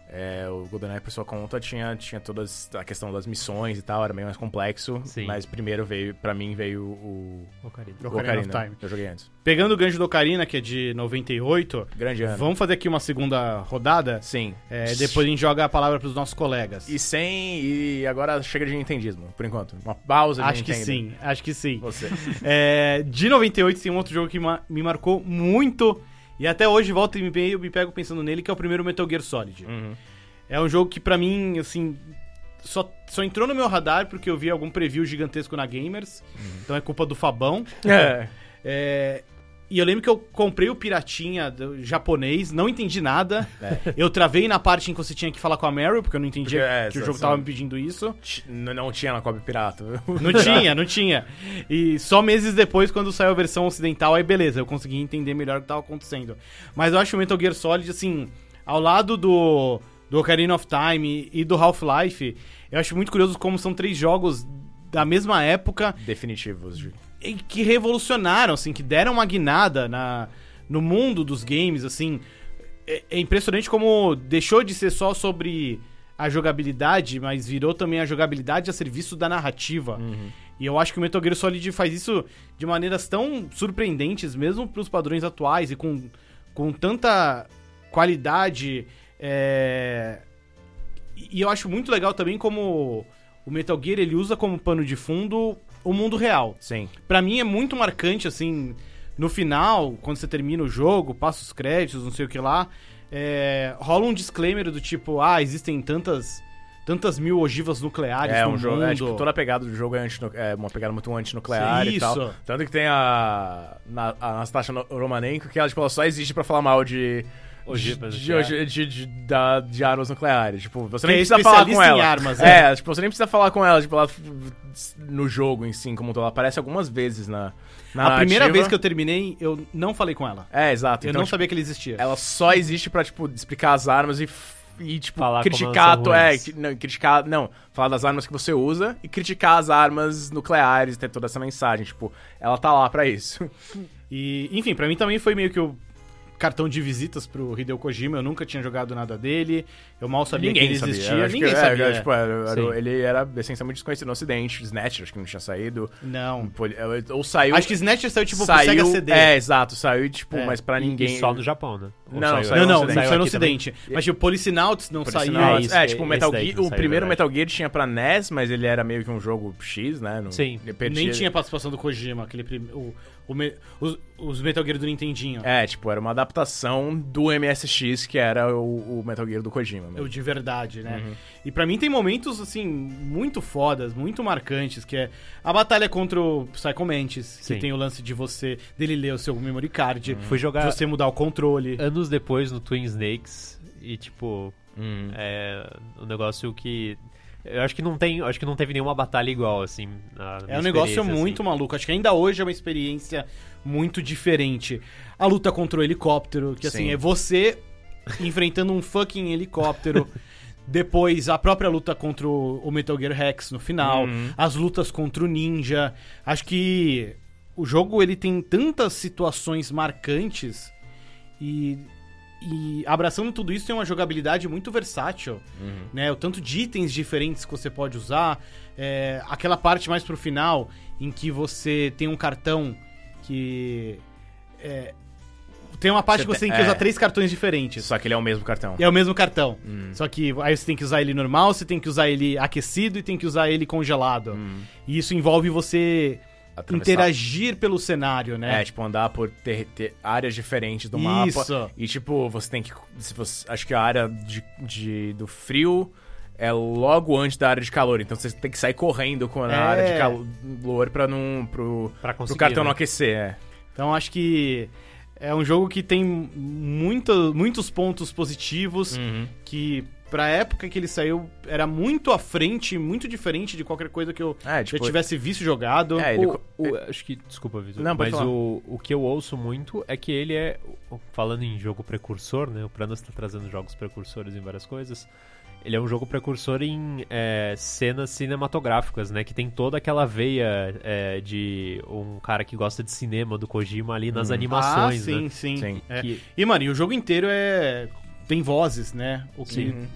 É, o GoldenEye, por sua conta, tinha, tinha toda a questão das missões e tal, era bem mais complexo. Sim. Mas primeiro veio, pra mim, veio o, Ocarina. O Ocarina. Time. Eu joguei antes. Pegando o gancho do Ocarina, que é de 98, Grande ano. vamos fazer aqui uma segunda rodada. Sim. É, depois a gente joga a palavra pros nossos colegas. E sem. E agora chega de nintendismo, por enquanto. Uma pausa de Acho que Nintendo. sim, acho que sim. Você. É, de 98 tem um outro jogo que ma- me marcou muito. E até hoje volta e me, me pego pensando nele, que é o primeiro Metal Gear Solid. Uhum. É um jogo que pra mim, assim, só, só entrou no meu radar porque eu vi algum preview gigantesco na Gamers. Então é culpa do Fabão. É. É, e eu lembro que eu comprei o Piratinha do- japonês, não entendi nada. Eu travei na parte em que você tinha que falar com a Meryl, porque eu não entendia Porque, é, que o jogo tava me pedindo isso. Não tinha na Cobre Pirata. Não tinha, não tinha. E só meses depois, quando saiu a versão ocidental, aí beleza, eu consegui entender melhor o que tava acontecendo. Mas eu acho o Metal Gear Solid, assim, ao lado do, do Ocarina of Time e do Half-Life, eu acho muito curioso como são três jogos da mesma época Definitivos. de- que revolucionaram, assim, que deram uma guinada na, no mundo dos games, assim. É, é impressionante como deixou de ser só sobre a jogabilidade, mas virou também a jogabilidade a serviço da narrativa. E eu acho que o Metal Gear Solid faz isso de maneiras tão surpreendentes, mesmo pros padrões atuais, e com, com tanta qualidade. é, E eu acho muito legal também como o Metal Gear ele usa como pano de fundo o mundo real. Sim. Pra mim é muito marcante, assim, no final, quando você termina o jogo, passa os créditos, não sei o que lá, é, rola um disclaimer do tipo, ah, existem tantas tantas mil ogivas nucleares É no um jogo. mundo. É, tipo, toda a pegada do jogo é, é uma pegada muito antinuclear e Isso. tal. Tanto que tem a. Na, a No- Romanenko, que ela, tipo, ela só existe pra falar mal de. Ogivas de, de, de, de, da- de armas nucleares. Tipo, você Que nem é precisa falar com ela. armas, é, tipo, você nem precisa falar com ela, tipo, ela no jogo em si, como um todo. Ela aparece algumas vezes na. na a primeira narrativa. vez que eu terminei, eu não falei com ela. É, exato. Eu então, não tipo, sabia que ele existia. ela só existe pra, tipo, explicar as armas e, e tipo, Falar criticar... to- é, não, criticar... Não, falar das armas que você usa e criticar as armas nucleares, ter toda essa mensagem. Tipo, ela tá lá pra isso. E, enfim, pra mim também foi meio que o cartão de visitas pro Hideo Kojima. Eu nunca tinha jogado nada dele. Eu mal sabia que ele existia. Eu acho Ninguém que, é, sabia. tipo, era- era- ele era essencialmente desconhecido no ocidente. Snatcher, acho que não tinha saído. Não. Poli- Ou saiu... Acho que Snatcher saiu tipo pro saiu, Sega CD. É, exato. Saiu, tipo, É. mas pra ninguém... E só no Japão, né? Ou Não, saiu- saiu Não, não, no Ocidente. no também? Mas tipo, Policenauts não saiu. É isso, é, é- tipo, Metal Gear, não o saiu, primeiro verdade. Metal Gear tinha pra NES, mas ele era meio que um jogo X, né? Não- Sim. Nem tinha participação do Kojima, aquele prim... o, o me- os, os Metal Gear do Nintendinho. É, tipo, era uma adaptação do MSX, que era o, o Metal Gear do Kojima. O mesmo. de verdade, né? Uhum. E pra mim tem momentos, assim, muito fodas, muito marcantes, que é a batalha contra o Psycho Mantis, que Sim. tem o lance de você, dele ler o seu memory card, Fui jogar de você mudar o controle. anos depois no Twin Snakes e, tipo, Uhum. é um negócio que... Eu acho que não tem, acho que não teve nenhuma batalha igual, assim. É um negócio muito assim. maluco. Acho que ainda hoje é uma experiência muito diferente. A luta contra o helicóptero, que assim, Sim. é você enfrentando um fucking helicóptero. Depois, a própria luta contra o o Metal Gear Rex no final. Uhum. As lutas contra o Ninja. Acho que o jogo ele tem tantas situações marcantes e, e abraçando tudo isso tem uma jogabilidade muito versátil Uhum. né? O tanto de itens diferentes que você pode usar. É, aquela parte mais pro final, em que você tem um cartão que. é, tem uma parte Você que você tem- tem que é. usar três cartões diferentes. Só que ele é o mesmo cartão. É o mesmo cartão. Hum. Só que aí você tem que usar ele normal, você tem que usar ele aquecido e tem que usar ele congelado. Hum. E isso envolve você Atravessar- interagir pelo cenário, né? É, tipo, andar por ter, ter áreas diferentes do Isso. mapa. E, tipo, você tem que. Se você, acho que a área de, de- do frio é logo antes da área de calor. Então você tem que sair correndo com a É. área de calor pra não. pro, Pra pro conseguir, cartão né? não aquecer. É. Então acho que é um jogo que tem muito, muitos pontos positivos. Uhum. que pra época que ele saiu era muito à frente, muito diferente de qualquer coisa que eu É, tipo. já tivesse visto jogado. É, ele- O- o- acho que, desculpa, Vitor, mas falar. o, o que eu ouço muito é que ele é, o- falando em jogo precursor, né, o Pranas tá trazendo jogos precursores em várias coisas, ele é um jogo precursor em é, cenas cinematográficas, né, que tem toda aquela veia é, de um cara que gosta de cinema do Kojima ali nas Hum. animações, ah, sim, né. sim. Sim. É. Que- E, mano, e o jogo inteiro é. Tem vozes, né? O que Sim.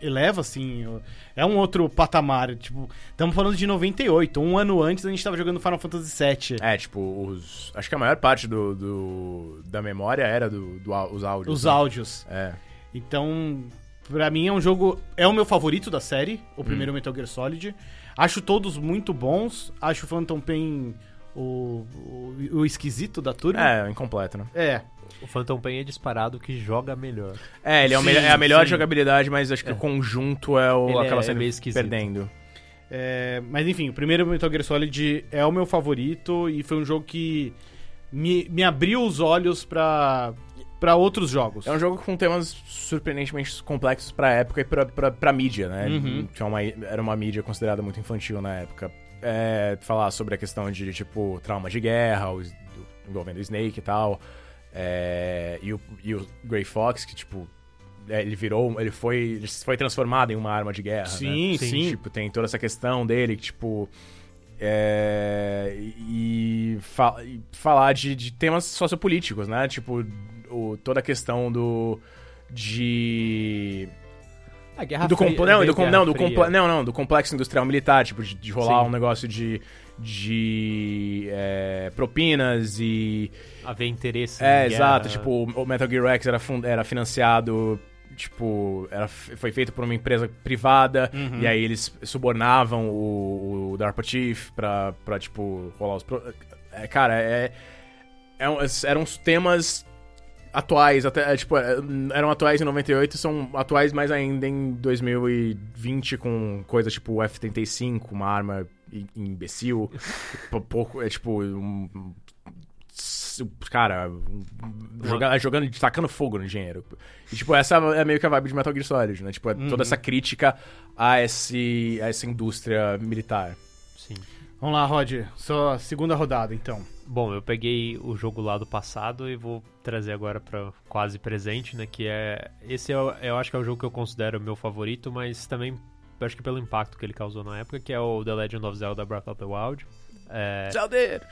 eleva, assim. É um outro patamar. Tipo, estamos falando de 98. Um ano antes a gente tava jogando Final Fantasy VII. É, tipo, os. Acho que a maior parte do, do- da memória era do, do os áudios. Os né? áudios. É. Então, pra mim é um jogo. É o meu favorito da série, o Hum. primeiro Metal Gear Solid. Acho todos muito bons. Acho o Phantom Pain o, o, o esquisito da turma. É, incompleto, né? É, O Phantom Pain é disparado que joga melhor. É, ele é, o Sim, melhor- é a melhor sim. jogabilidade, mas acho que o conjunto é o Ele é- acaba é sendo meio esquisito. perdendo. É, mas enfim, o primeiro Metal Gear Solid é o meu favorito e foi um jogo que me, me abriu os olhos pra, pra outros jogos. É um jogo com temas surpreendentemente complexos pra época e pra, pra, pra mídia, né? Uhum. Que é uma, era uma mídia considerada muito infantil na época. É, falar sobre a questão de, tipo, trauma de guerra, os- do- envolvendo o Snake e tal. É, e, o, e o Grey Fox, que, tipo, é, ele virou, ele foi, ele foi transformado em uma arma de guerra, Sim, né? sim. Tipo, tem toda essa questão dele, que, tipo... É, e, fa- e falar de, de temas sociopolíticos, né? Tipo, o- toda a questão do... De... A Guerra do Fria- não, do, com- Guerra não, do Fria. não, não, do complexo industrial militar, tipo, de, de rolar Sim. um negócio de, de é, propinas e... Haver interesse É, em exato, tipo, o Metal Gear X era, fun- era financiado, tipo, era, foi feito por uma empresa privada, Uhum. e aí eles subornavam o, o DARPA Chief pra, pra, tipo, rolar os... Pro... É, cara, é, é eram temas atuais, até, é, tipo, é, eram atuais em 98 são atuais mais ainda em 2020 com coisas tipo o F-35, uma arma imbecil, Pou- pouco, é tipo, um, cara, um- joga- jogando, tacando fogo no engenheiro. E, tipo, essa é meio que a vibe de Metal Gear Solid, né? Tipo, é Uhum. toda essa crítica a, esse, a essa indústria militar. Sim. Vamos lá, Rod, sua segunda rodada, então. Bom, eu peguei o jogo lá do passado e vou trazer agora pra quase presente, né? Que é. Esse eu, eu acho que é o jogo que eu considero o meu favorito, mas também acho que pelo impacto que ele causou na época, que é o The Legend of Zelda Breath of the Wild. É. Zeldeiros!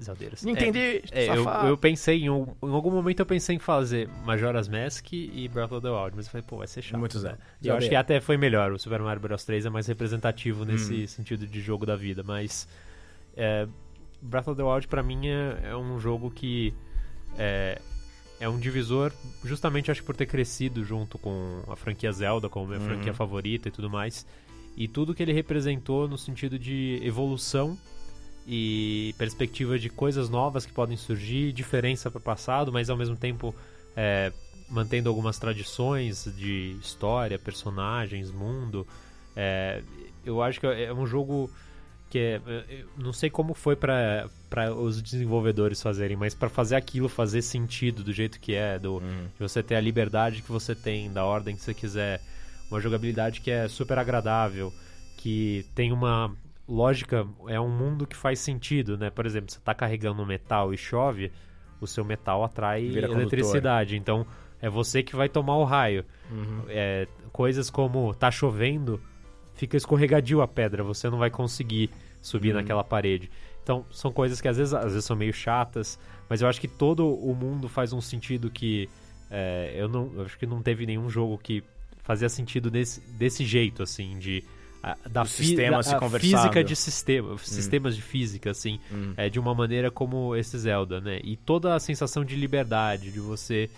Zeldeiras. Nintendista, É, eu, safado. eu pensei em, um- em algum momento eu pensei em fazer Majora's Mask e Breath of the Wild, mas eu falei, pô, vai ser chato. Muito né? Zelda. E eu acho que é. até foi melhor. O Super Mario Bros 3 é mais representativo nesse Hum. sentido de jogo da vida, mas é, Breath of the Wild pra mim é, é um jogo que é, é um divisor, justamente acho que por ter crescido junto com a franquia Zelda, como minha Uhum. franquia favorita e tudo mais. E tudo que ele representou no sentido de evolução e perspectiva de coisas novas que podem surgir, diferença para o passado, mas ao mesmo tempo é, mantendo algumas tradições de história, personagens, mundo. É, eu acho que é um jogo que é, eu não sei como foi para os desenvolvedores fazerem, mas para fazer aquilo fazer sentido do jeito que é, do, Uhum. de você ter a liberdade que você tem, da ordem que você quiser, uma jogabilidade que é super agradável, que tem uma lógica, é um mundo que faz sentido, né? Por exemplo, você tá carregando um metal e chove, o seu metal atrai eletricidade, então é você que vai tomar o raio. Uhum. É, coisas como tá chovendo, fica escorregadio a pedra, você não vai conseguir subir Uhum. naquela parede. Então, são coisas que às vezes, às vezes são meio chatas, mas eu acho que todo o mundo faz um sentido que é, eu não eu acho que não teve nenhum jogo que fazia sentido desse, desse jeito, assim, de a- da, fi- sistemas da- a física de sistema, sistemas de física, assim, Hum. é, de uma maneira como esse Zelda, né? E toda a sensação de liberdade, de você.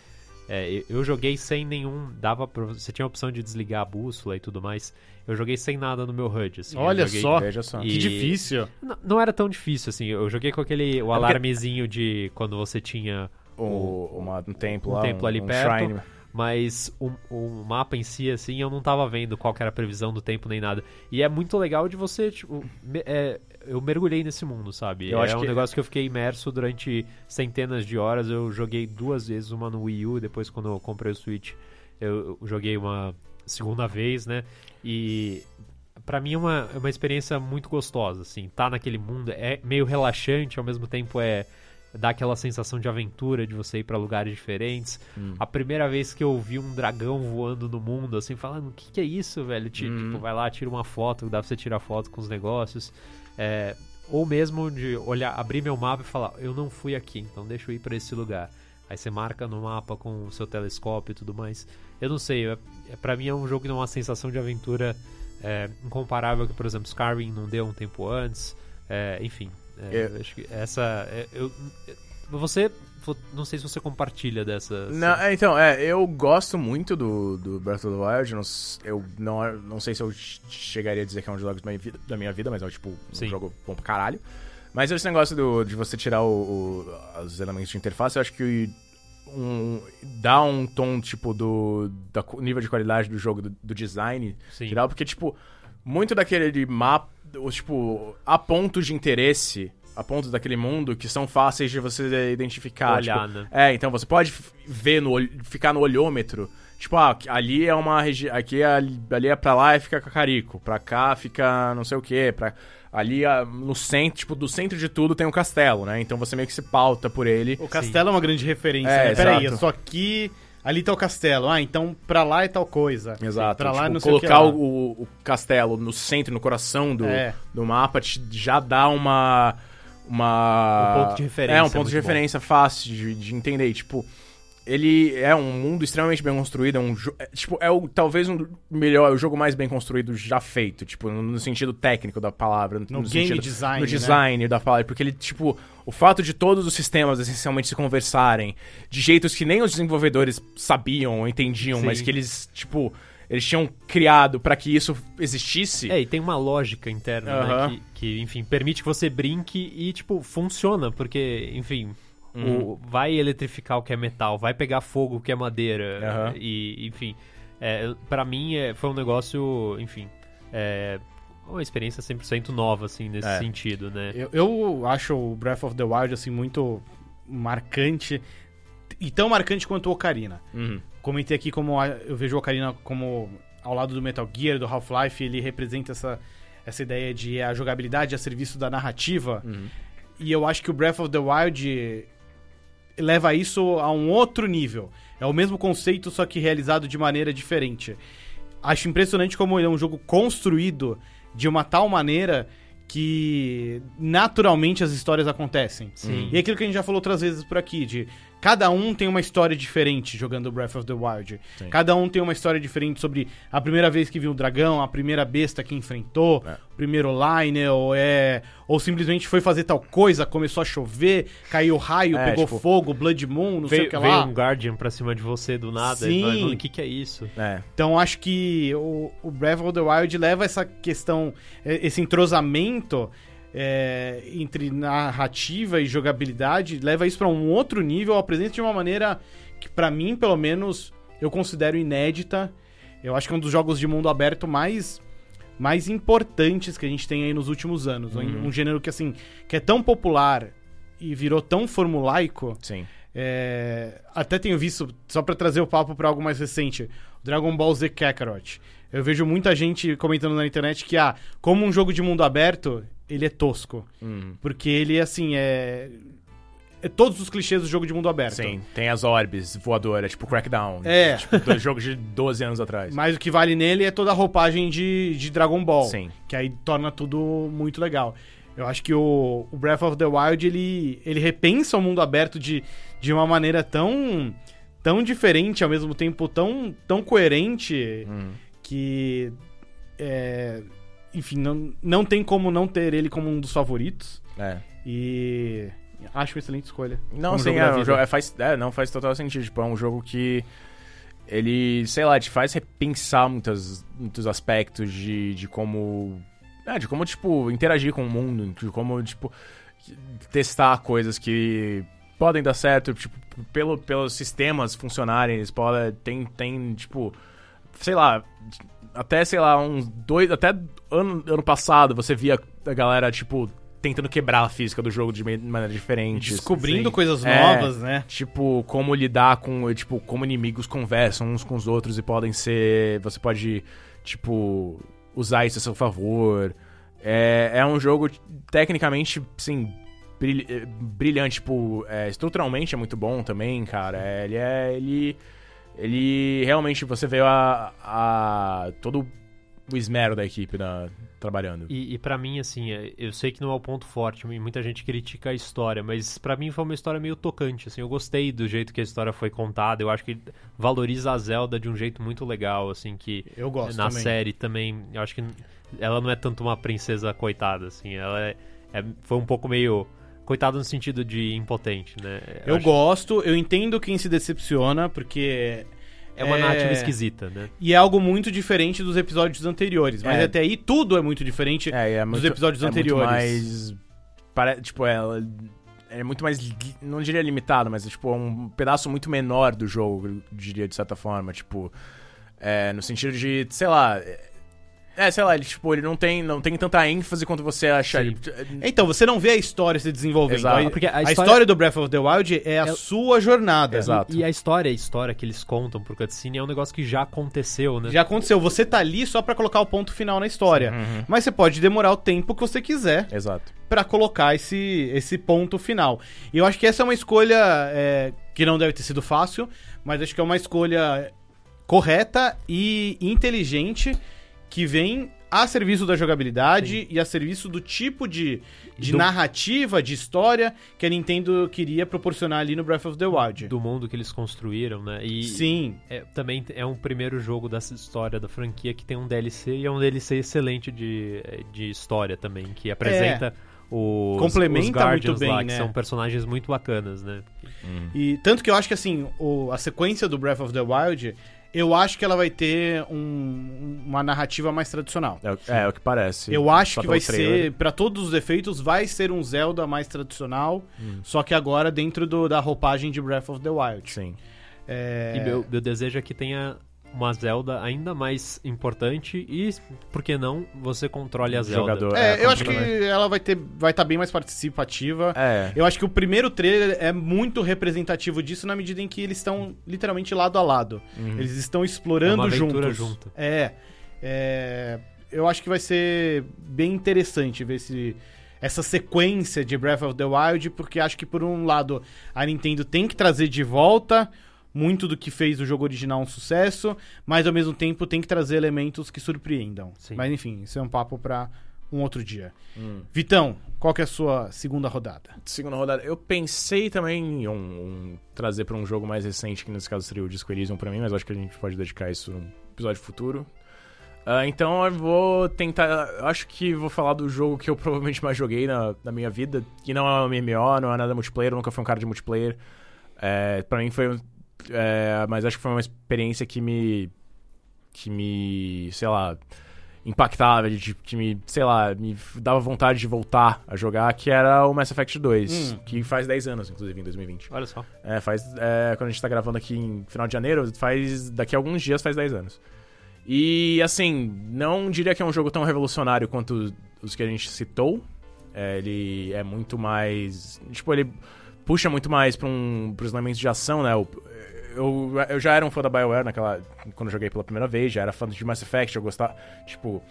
é, eu- eu joguei sem nenhum. Dava pra, Você tinha a opção de desligar a bússola e tudo mais. Eu joguei sem nada no meu HUD. Assim, eu Olha joguei- só. Veja só. E- Que difícil. Não, não era tão difícil, assim. Eu joguei com aquele. O porque- alarmezinho de quando você tinha. O, uma- um templo um lá, templo ali um perto. shrine. Mas o, o mapa em si, assim, eu não tava vendo qual que era a previsão do tempo nem nada. E é muito legal de você, tipo, me- é, eu mergulhei nesse mundo, sabe? Eu é acho um que- negócio que eu fiquei imerso durante centenas de horas. Eu joguei duas vezes, uma no Wii U, depois quando eu comprei o Switch, eu, eu joguei uma segunda vez, né? E pra mim é uma, é uma experiência muito gostosa, assim. Tá naquele mundo, é meio relaxante, ao mesmo tempo é dá aquela sensação de aventura, de você ir pra lugares diferentes. Hum. A primeira vez que eu vi um dragão voando no mundo, assim, falando, o que, que é isso, velho? Ti- Uhum. Tipo, vai lá, tira uma foto, dá pra você tirar foto com os negócios. É, ou mesmo de olhar, abrir meu mapa e falar, eu não fui aqui, então deixa eu ir pra esse lugar. Aí você marca no mapa com o seu telescópio e tudo mais. Eu não sei, é, é, pra mim é um jogo que dá uma sensação de aventura é, incomparável que, por exemplo, Skyrim não deu um tempo antes. É, enfim, é, Eu- eu acho que essa. é, eu, você. Não sei se você compartilha dessa. Não, é, então, é, eu gosto muito do, do Breath of the Wild. não eu não, não sei se eu ch- chegaria a dizer que é um dos jogos da minha vida, da minha vida mas é tipo um Sim. jogo bom pra caralho. Mas esse negócio do, de você tirar o, o- os elementos de interface, eu acho que um. dá um tom, tipo, do. da nível de qualidade do jogo, do, do design Sim. geral, porque, tipo, muito daquele mapa. Tipo, há pontos de interesse. Há pontos daquele mundo que são fáceis de você identificar. Olhar, tipo, né? É, então você pode ver no ficar no olhômetro. Tipo, ah, ali é uma região. Aqui é, ali é pra lá e fica Cacarico. Pra cá fica não sei o quê. Pra, ali ah, no centro, tipo, do centro de tudo tem um castelo, né? Então você meio que se pauta por ele. O castelo é uma grande referência, É, né? Peraí, eu sou aqui, ali tá o castelo. Ah, então pra lá é tal coisa. Exato. Pra lá tipo, não sei o que colocar lá. o, o castelo no centro, no coração do, É. do mapa, te- já dá uma. Uma. Um ponto de referência É, um ponto de referência fácil de, de entender. Tipo, ele é um mundo extremamente bem construído. É um é, tipo, é o, talvez um melhor, o jogo mais bem construído já feito. Tipo, no, no sentido técnico da palavra. No game sentido- design, No né? design da palavra. Porque ele, tipo, o fato de todos os sistemas essencialmente se conversarem de jeitos que nem os desenvolvedores sabiam ou entendiam, Sim. mas que eles, tipo, eles tinham criado pra que isso existisse. É, e tem uma lógica interna, né? Que, que, enfim, permite que você brinque e, tipo, funciona, porque, enfim, Uhum. o, vai eletrificar o que é metal, vai pegar fogo o que é madeira, Aham. e, enfim, é, para mim é, foi um negócio, enfim, é, uma experiência 100% nova, assim, nesse É. sentido, né? Eu, eu acho o Breath of the Wild, assim, muito marcante. E tão marcante quanto o Ocarina. Uhum. Comentei aqui como a- eu vejo o Ocarina como, ao lado do Metal Gear, do Half-Life, ele representa essa, essa ideia de a jogabilidade a serviço da narrativa. Uhum. E eu acho que o Breath of the Wild leva isso a um outro nível. É o mesmo conceito, só que realizado de maneira diferente. Acho impressionante como ele é um jogo construído de uma tal maneira que naturalmente as histórias acontecem. Sim. E é aquilo que a gente já falou outras vezes por aqui, de cada um tem uma história diferente jogando Breath of the Wild. Sim. Cada um tem uma história diferente sobre a primeira vez que viu o dragão, a primeira besta que enfrentou, É. o primeiro Lionel, é, ou simplesmente foi fazer tal coisa, começou a chover, caiu raio, É, pegou tipo, fogo, Blood Moon, não sei Veio, o que veio lá. um Guardian pra cima de você do nada, Sim. e o que que é isso? É. Então acho que o, o Breath of the Wild leva essa questão, eh, esse entrosamento eh, entre narrativa e jogabilidade, leva isso pra um outro nível, apresenta de uma maneira que pra mim, pelo menos, eu considero inédita. Eu acho que é um dos jogos de mundo aberto mais mais importantes que a gente tem aí nos últimos anos. Um- Um gênero que assim, que é tão popular e virou tão formulaico Sim. é, até tenho visto, só pra trazer o papo pra algo mais recente, Dragon Ball Z Kakarot. Eu vejo muita gente comentando na internet que, ah, como um jogo de mundo aberto, ele é tosco. Uhum. Porque ele, assim, é. É todos os clichês do jogo de mundo aberto. Sim, tem as orbes voadoras, tipo Crackdown. É. Tipo, dois jogos de 12 anos atrás. Mas o que vale nele é toda a roupagem de, de Dragon Ball. Sim. Que aí torna tudo muito legal. Eu acho que o, o Breath of the Wild, ele, ele repensa o mundo aberto de, de uma maneira tão, tão diferente, ao mesmo tempo tão, tão coerente, Uhum. que... é, enfim, não, não tem como não ter ele como um dos favoritos. É. E acho uma excelente escolha. Não, sim, é, um jogo- é, faz, é, não faz total sentido. Tipo, é um jogo que ele, sei lá, te faz repensar muitas, muitos aspectos de, de como. É, de como, tipo, interagir com o mundo, de como, tipo, testar coisas que podem dar certo, tipo, pelo, pelos sistemas funcionarem, eles podem. Tem, tem, tipo, sei lá, até, sei lá, uns dois. Até ano, ano passado você via a galera, tipo, tentando quebrar a física do jogo de maneira diferente. Descobrindo Sim. coisas É. novas, né? Tipo, como lidar com, tipo, como inimigos conversam uns com os outros e podem ser. Você pode, tipo, usar isso a seu favor. É, é um jogo, tecnicamente, sim, eh, brilhante. Tipo, é, estruturalmente é muito bom também, cara. É, ele é. Ele. Ele realmente você vê a, a. todo o esmero da equipe na- trabalhando. E, e para mim, assim, é, eu sei que não é o ponto forte, muita gente critica a história, mas pra mim foi uma história meio tocante, assim, eu gostei do jeito que a história foi contada, eu acho que valoriza a Zelda de um jeito muito legal, assim, que Eu gosto na também. série também, eu acho que ela não é tanto uma princesa coitada, assim, ela é, é- foi um pouco meio coitada no sentido de impotente, né? Eu acho- gosto, eu entendo quem se decepciona, porque É uma é- narrativa esquisita, né? E é algo muito diferente dos episódios anteriores. Mas É. até aí tudo é muito diferente É, é dos muito- episódios é muito anteriores. mais. Tipo, ela. é muito mais, não diria limitado, mas é tipo um pedaço muito menor do jogo, eu diria de certa forma, tipo, é, no sentido de, sei lá, é, é, sei lá, ele tipo, ele não tem, não tem tanta ênfase quanto você acha. Ele- Então, você não vê a história se desenvolvendo. Exato. A, Porque a a história... história- do Breath of the Wild é a É- sua jornada. Exato. E a história, a história que eles contam por cutscene é um negócio que já aconteceu, né? Já aconteceu. Você tá ali só pra colocar o ponto final na história. Uhum. Mas você pode demorar o tempo que você quiser Exato. pra colocar esse, esse ponto final. E eu acho que essa é uma escolha é, que não deve ter sido fácil, mas acho que é uma escolha correta e inteligente que vem a serviço da jogabilidade e a serviço do tipo de, de Do- narrativa, de história que a Nintendo queria proporcionar ali no Breath of the Wild. Do mundo que eles construíram, né? E Sim, é, também é um primeiro jogo dessa história da franquia que tem um DLC e é um DLC excelente de, de história também, que apresenta os, Complementa os Guardians muito bem, lá, né? que são personagens muito bacanas, né? E tanto que eu acho que assim, o- a sequência do Breath of the Wild, eu acho que ela vai ter um- uma narrativa mais tradicional. É, o- é, é o que parece. Eu acho Só que vai trailer. ser, pra todos os efeitos, vai ser um Zelda mais tradicional, Hum. só que agora dentro do- da roupagem de Breath of the Wild. Sim. É, E meu, meu desejo é que tenha uma Zelda ainda mais importante e, por que não, você controle a Zelda. Jogador. é, é, eu acho que completamente. ela vai ter, vai estar bem mais participativa. É. Eu acho que o primeiro trailer é muito representativo disso na medida em que eles estão literalmente lado a lado. Uhum. Eles estão É explorando uma aventura juntos. junta. É, é, Eu acho que vai ser bem interessante ver esse, essa sequência de Breath of the Wild, porque acho que por um lado a Nintendo tem que trazer de volta muito do que fez o jogo original um sucesso, mas ao mesmo tempo tem que trazer elementos que surpreendam. Sim. Mas enfim, isso é um papo pra um outro dia. Hum. Vitão, qual que é a sua segunda rodada? Segunda rodada. Eu pensei também em um, um- trazer pra um jogo mais recente, que nesse caso seria o Disco Elysium pra mim, mas acho que a gente pode dedicar isso num episódio futuro. Ah, então eu vou tentar. eu Acho que vou falar do jogo que eu provavelmente mais joguei na, na minha vida, que não é um MMO, não é nada multiplayer, eu nunca fui um cara de multiplayer. É, pra mim foi. É, mas acho que foi uma experiência que me. que me. sei lá. impactava, de- que me, sei lá, me dava vontade de voltar a jogar, que era o Mass Effect 2, Hum. que faz 10 anos, inclusive, em 2020. Olha só. É, faz. É, quando a gente tá gravando aqui em final de janeiro, faz. Daqui a alguns dias faz 10 anos. E assim, não diria que é um jogo tão revolucionário quanto os que a gente citou. É, ele é muito mais. Tipo, ele puxa muito mais pra um, pros elementos de ação, né? O- Eu, eu já era um fã da BioWare naquela. Quando eu joguei pela primeira vez, já era fã de Mass Effect, eu gostava. Tipo.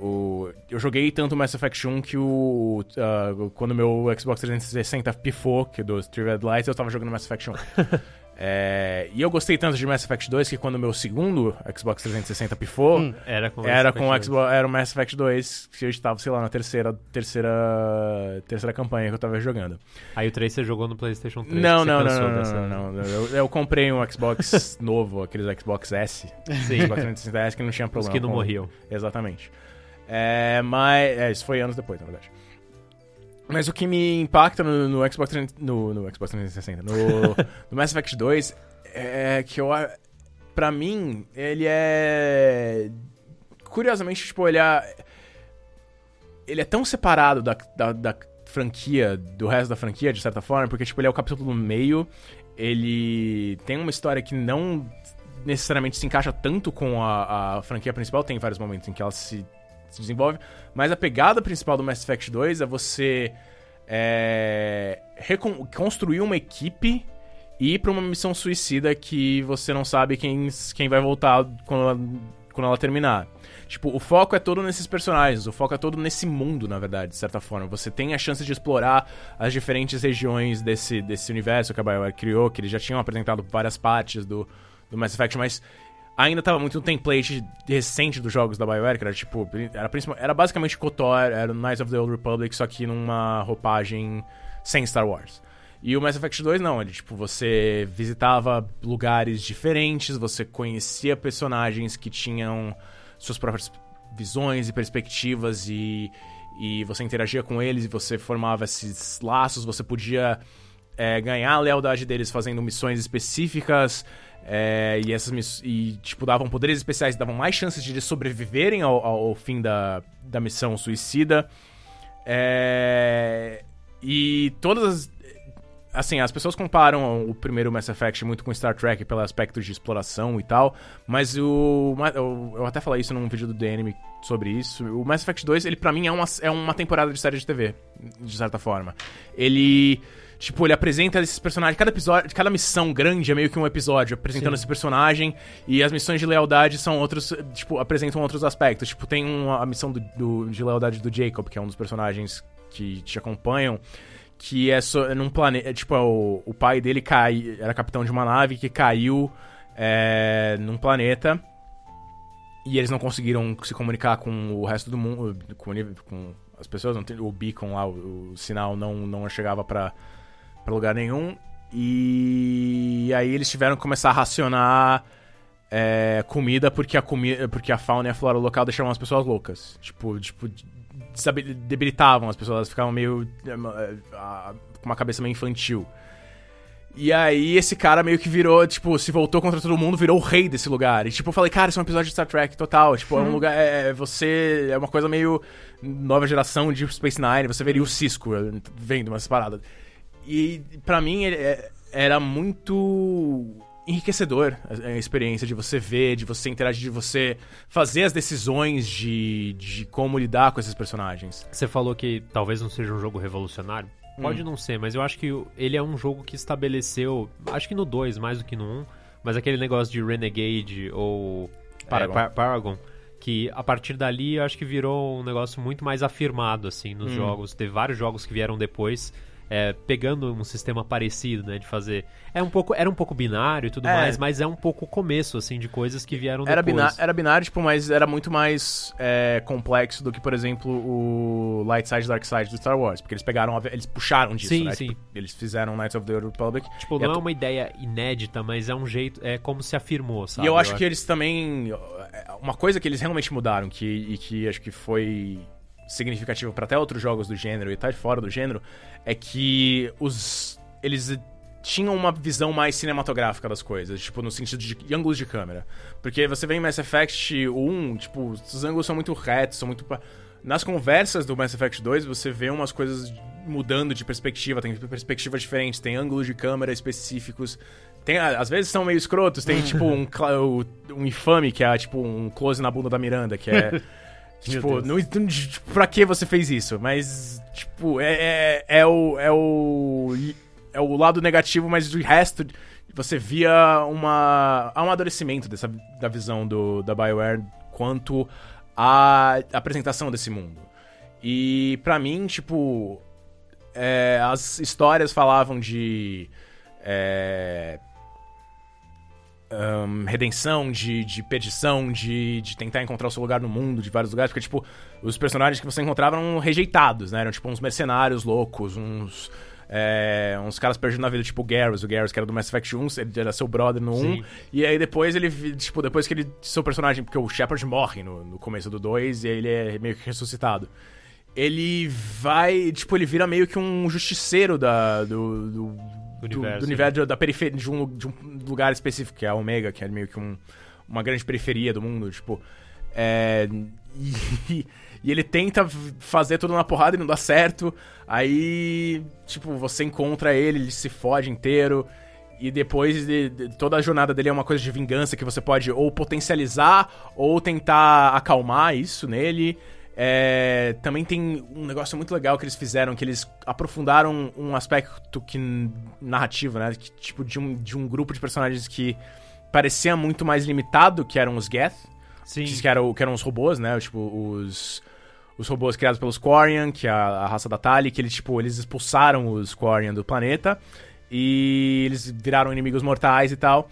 O, eu joguei tanto Mass Effect 1 que o. ah, quando meu Xbox 360 pifou, que do Three Red Lights, eu tava jogando Mass Effect 1. É, e eu gostei tanto de Mass Effect 2 que quando o meu segundo Xbox 360 pifou, Hum. Era com era com o Xbox, era o Mass Effect 2, que eu estava, sei lá, na terceira, terceira, terceira campanha que eu tava jogando. 2. Aí o 3 você jogou no PlayStation 3. Não, não, não, não, dessa- não, não, Eu, eu comprei um Xbox novo, aqueles Xbox S, Sim, Xbox 360 S que não tinha os problema. que não com- morriam. Exatamente. É, mas. É, isso foi anos depois, na verdade. Mas o que me impacta no, no Xbox 300 no, no Xbox 360, no, no Mass Effect 2, é que eu. Pra mim, ele é. Curiosamente, tipo, ele é. Ele é tão separado da, da, da franquia, do resto da franquia, de certa forma, porque, tipo, ele é o capítulo no meio, ele tem uma história que não necessariamente se encaixa tanto com a, a franquia principal, tem vários momentos em que ela se, se desenvolve, mas a pegada principal do Mass Effect 2 é você é, recon- construir uma equipe e ir pra uma missão suicida que você não sabe quem, quem vai voltar quando ela, quando ela terminar. Tipo, o foco é todo nesses personagens, o foco é todo nesse mundo, na verdade, de certa forma. Você tem a chance de explorar as diferentes regiões desse, desse universo que a BioWare criou, que eles já tinham apresentado várias partes do, do Mass Effect, mas ainda tava muito no template recente dos jogos da BioWare, que era tipo, era, era basicamente KOTOR, era o Knights of the Old Republic, só que numa roupagem sem Star Wars. E o Mass Effect 2 não, ele tipo, você visitava lugares diferentes, você conhecia personagens que tinham suas próprias visões e perspectivas e, e você interagia com eles e você formava esses laços, você podia é, ganhar a lealdade deles fazendo missões específicas é, e essas e tipo davam poderes especiais, davam mais chances de eles sobreviverem ao, ao- fim da, da missão suicida. É, e todas as, assim, as pessoas comparam o primeiro Mass Effect muito com Star Trek pelo aspecto de exploração e tal, mas o. Eu, até falei isso num vídeo do DNM sobre isso. O Mass Effect 2, ele para mim é uma, é uma temporada de série de TV, de certa forma. Ele. Tipo, ele apresenta esses personagens. Cada episódio, cada missão grande é meio que um episódio, apresentando Sim. esse personagem. E as missões de lealdade são outros. Tipo, apresentam outros aspectos. Tipo, tem uma, a missão do, do, de lealdade do Jacob, que é um dos personagens que te acompanham que é so, num planeta. É, tipo, é o, o pai dele cai, era capitão de uma nave que caiu é, num planeta. E eles não conseguiram se comunicar com o resto do mundo, com, com as pessoas, tem, o beacon lá, o, o, sinal não, não chegava para lugar nenhum. E aí eles tiveram que começar a racionar é, comida porque a comida porque a fauna e a flora local deixavam as pessoas loucas. Tipo, tipo debilitavam as pessoas, elas ficavam meio. Eh, com uma cabeça meio infantil. E aí esse cara meio que virou, tipo, se voltou contra todo mundo, virou o rei desse lugar. E tipo, eu falei, cara, isso é um episódio de Star Trek total. Tipo, é um uhum. lugar. É, é, você. É uma coisa meio nova geração de Space Nine. Você veria o Cisco eh, vendo umas paradas. E para mim é, era muito enriquecedor a, experiência de você ver, de você interagir, de você fazer as decisões de, de como lidar com esses personagens. Você falou que talvez não seja um jogo revolucionário. Pode hum. não ser, mas eu acho que ele é um jogo que estabeleceu, acho que no 2 mais do que no 1, um, mas aquele negócio de Renegade ou Paragon. É, Paragon que a partir dali eu acho que virou um negócio muito mais afirmado assim nos hum. jogos. Teve vários jogos que vieram depois é, pegando um sistema parecido, né, de fazer. É um pouco, era um pouco binário e tudo é. mais, mas é um pouco o começo, assim, de coisas que vieram era depois. Binário, era binário, tipo, mas era muito mais é, complexo do que, por exemplo, o Light Side Dark Side do Star Wars, porque eles pegaram, eles puxaram disso, sim, né? Sim. Tipo, eles fizeram Knights of the Old Republic. Tipo, não é uma ideia inédita, mas é um jeito, é como se afirmou, sabe? E eu acho eu que acho. eles também, uma coisa que eles realmente mudaram, que, e que acho que foi significativo para até outros jogos do gênero e tá fora do gênero, é que os eles tinham uma visão mais cinematográfica das coisas, tipo, no sentido de ângulos de câmera. Porque você vê em Mass Effect 1, tipo, os ângulos são muito retos, são muito. Nas conversas do Mass Effect 2, você vê umas coisas mudando de perspectiva, tem perspectivas diferentes, tem ângulos de câmera específicos. Tem, às vezes são meio escrotos, tem tipo um, um infame, que é tipo um close na bunda da Miranda, que é. tipo, não, tipo, pra que você fez isso? Mas, tipo, é, é, é, o, é o. É o lado negativo, mas o resto você via uma, um amadurecimento dessa, da visão do, da BioWare quanto à apresentação desse mundo. E para mim, tipo, é, as histórias falavam de. É, um, redenção, de, de perdição, de, de tentar encontrar o seu lugar no mundo, de vários lugares, porque, tipo, os personagens que você encontrava eram rejeitados, né? Eram, tipo, uns mercenários loucos, uns... É, uns caras perdidos na vida, tipo o Garrus, o Garrus que era do Mass Effect 1, ele era seu brother no Sim. 1, e aí depois ele, tipo, depois que ele, seu personagem, porque o Shepard morre no, no começo do 2, e aí ele é meio que ressuscitado. Ele vai, tipo, ele vira meio que um justiceiro da, do, do do universo. Do, universo, né? da periferia, de um, de um lugar específico, que é a Omega, que é meio que um, uma grande periferia do mundo, tipo. É, e, e, ele tenta fazer tudo na porrada e não dá certo. Aí, tipo, você encontra ele, ele se fode inteiro. E depois de, de, toda a jornada dele é uma coisa de vingança que você pode ou potencializar ou tentar acalmar isso nele. É, também tem um negócio muito legal que eles fizeram, que eles aprofundaram um aspecto que narrativo, né? Que, tipo, de um, de um grupo de personagens que parecia muito mais limitado, que eram os Geth. Sim. Que eram, que eram os robôs, né? Tipo, os, os robôs criados pelos Quarian, que é a, a raça da Tali, que eles, tipo, eles expulsaram os Quarian do planeta e eles viraram inimigos mortais e tal.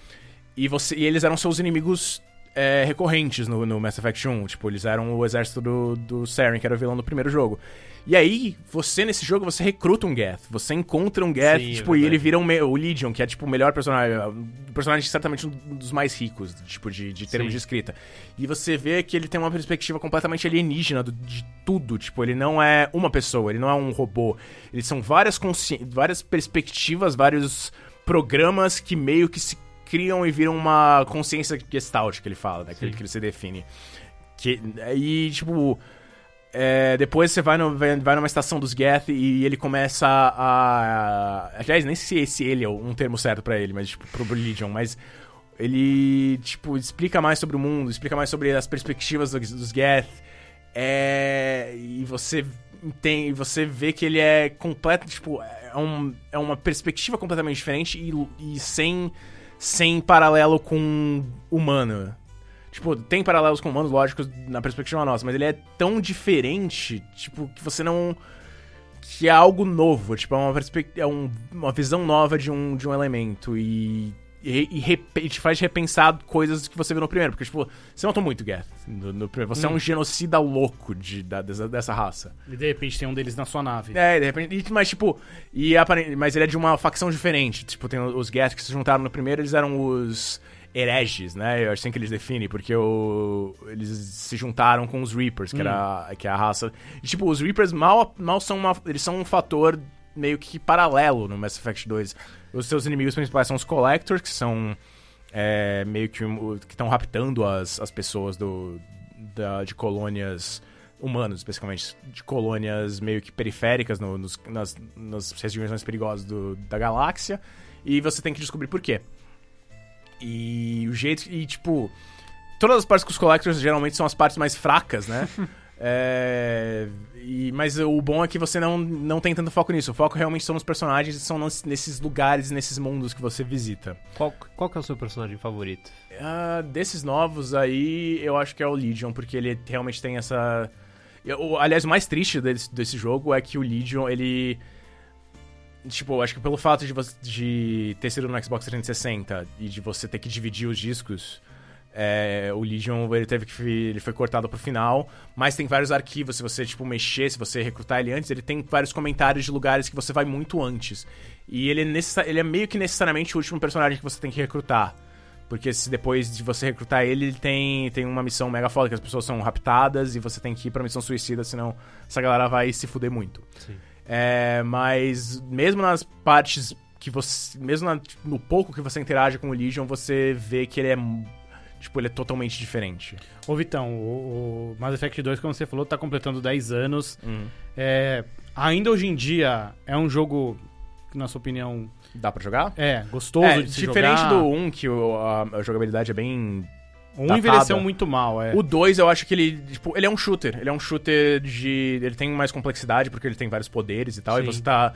E, você, e eles eram seus inimigos é, recorrentes no, no, Mass Effect 1. Tipo, eles eram o exército do, do Saren, que era o vilão do primeiro jogo. E aí, você nesse jogo, você recruta um Geth. Você encontra um Geth, Sim, tipo, é e ele vira um, o Legion, que é, tipo, o melhor personagem. O personagem certamente um dos mais ricos, tipo, de, de termos Sim. de escrita. E você vê que ele tem uma perspectiva completamente alienígena do, de tudo. Tipo, ele não é uma pessoa, ele não é um robô. Eles são várias, várias perspectivas, vários programas que meio que se criam e viram uma consciência gestalt que ele fala, né? Que, que ele se define. Que, e, tipo. É, depois você vai, no, vai, vai numa estação dos Geth e ele começa a, a, Aliás, nem sei se ele é um termo certo pra ele, mas, tipo, pro Legion, mas ele, tipo, explica mais sobre o mundo, explica mais sobre as perspectivas dos, dos Geth. É, e você tem, você vê que ele é completo, tipo, é, um, é uma perspectiva completamente diferente e, e sem, sem paralelo com humano. Tipo, tem paralelos com humanos, lógicos, na perspectiva nossa, mas ele é tão diferente, tipo, que você não. que é algo novo, tipo, é uma, é um, uma visão nova de um, de um elemento. E e, e, e, te faz repensar coisas que você viu no primeiro. Porque, tipo, você matou muito Geth no, no primeiro. Você hum. é um hum. genocida louco de, da, dessa, dessa, raça. E de repente tem um deles na sua nave. É, de repente. Mas, tipo. E, mas ele é de uma facção diferente. Tipo, tem os Geth que se juntaram no primeiro, eles eram os hereges, né? Eu assim que eles definem, porque o, eles se juntaram com os Reapers, que, hum. era, que é a raça. E, tipo, os Reapers mal, mal são uma. Eles são um fator meio que paralelo no Mass Effect 2. Os seus inimigos principais são os Collectors, que são é, meio que que estão raptando as, as pessoas do, da, de colônias humanos, especificamente, de colônias meio que periféricas no, nos, nas, nas regiões mais perigosas do, da galáxia. E você tem que descobrir por quê. E o jeito. E, tipo. Todas as partes com os Collectors geralmente são as partes mais fracas, né? É, e, mas o bom é que você não, não tem tanto foco nisso. O foco realmente são nos personagens e são nos, nesses lugares, nesses mundos que você visita. Qual, qual que é o seu personagem favorito? Uh, desses novos aí, eu acho que é o Legion, porque ele realmente tem essa. Eu, aliás, o mais triste desse, desse jogo é que o Legion, ele. Tipo, acho que pelo fato de, você, de ter sido no Xbox 360 e de você ter que dividir os discos é, o Legion ele teve que ele foi cortado pro final, mas tem vários arquivos. Se você tipo mexer, se você recrutar ele antes, ele tem vários comentários de lugares que você vai muito antes. E ele é, ele é meio que necessariamente o último personagem que você tem que recrutar. Porque se depois de você recrutar ele, ele tem, tem uma missão mega foda, que as pessoas são raptadas e você tem que ir pra missão suicida, senão essa galera vai se fuder muito. É, mas mesmo nas partes que você. Mesmo na, no pouco que você interage com o Legion, você vê que ele é Tipo, ele é totalmente diferente. Ô, Vitão, o, o Mass Effect 2, como você falou, tá completando 10 anos. Uhum. É, ainda hoje em dia, é um jogo na sua opinião... Dá pra jogar? É, gostoso é, de se diferente jogar. do 1, que o, a, a, jogabilidade é bem... O 1 envelheceu muito mal, é. O 2, eu acho que ele, tipo, ele é um shooter. Ele é um shooter de... Ele tem mais complexidade, porque ele tem vários poderes e tal, Sim. e você tá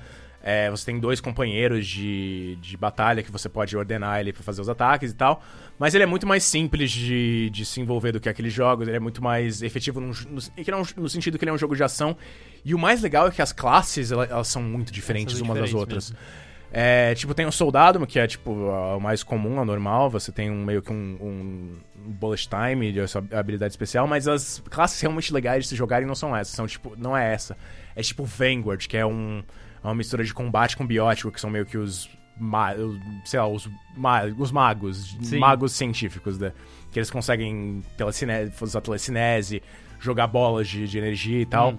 é, você tem dois companheiros de, de batalha que você pode ordenar ele para fazer os ataques e tal. Mas ele é muito mais simples de, de se envolver do que aqueles jogos. Ele é muito mais efetivo no, no, no sentido que ele é um jogo de ação. E o mais legal é que as classes elas, elas são muito diferentes umas das outras. É, tipo, tem o soldado, que é tipo o mais comum, a normal. Você tem um, meio que um, um bullet time de sua habilidade especial, mas as classes realmente legais de se jogarem não são essas. São tipo, não é essa. É tipo Vanguard, que é um é uma mistura de combate com biótico, que são meio que os. sei lá, os, os magos, Sim. magos científicos, né? Que eles conseguem telecinese, usar telecinese, jogar bolas de, de energia e tal. Hum.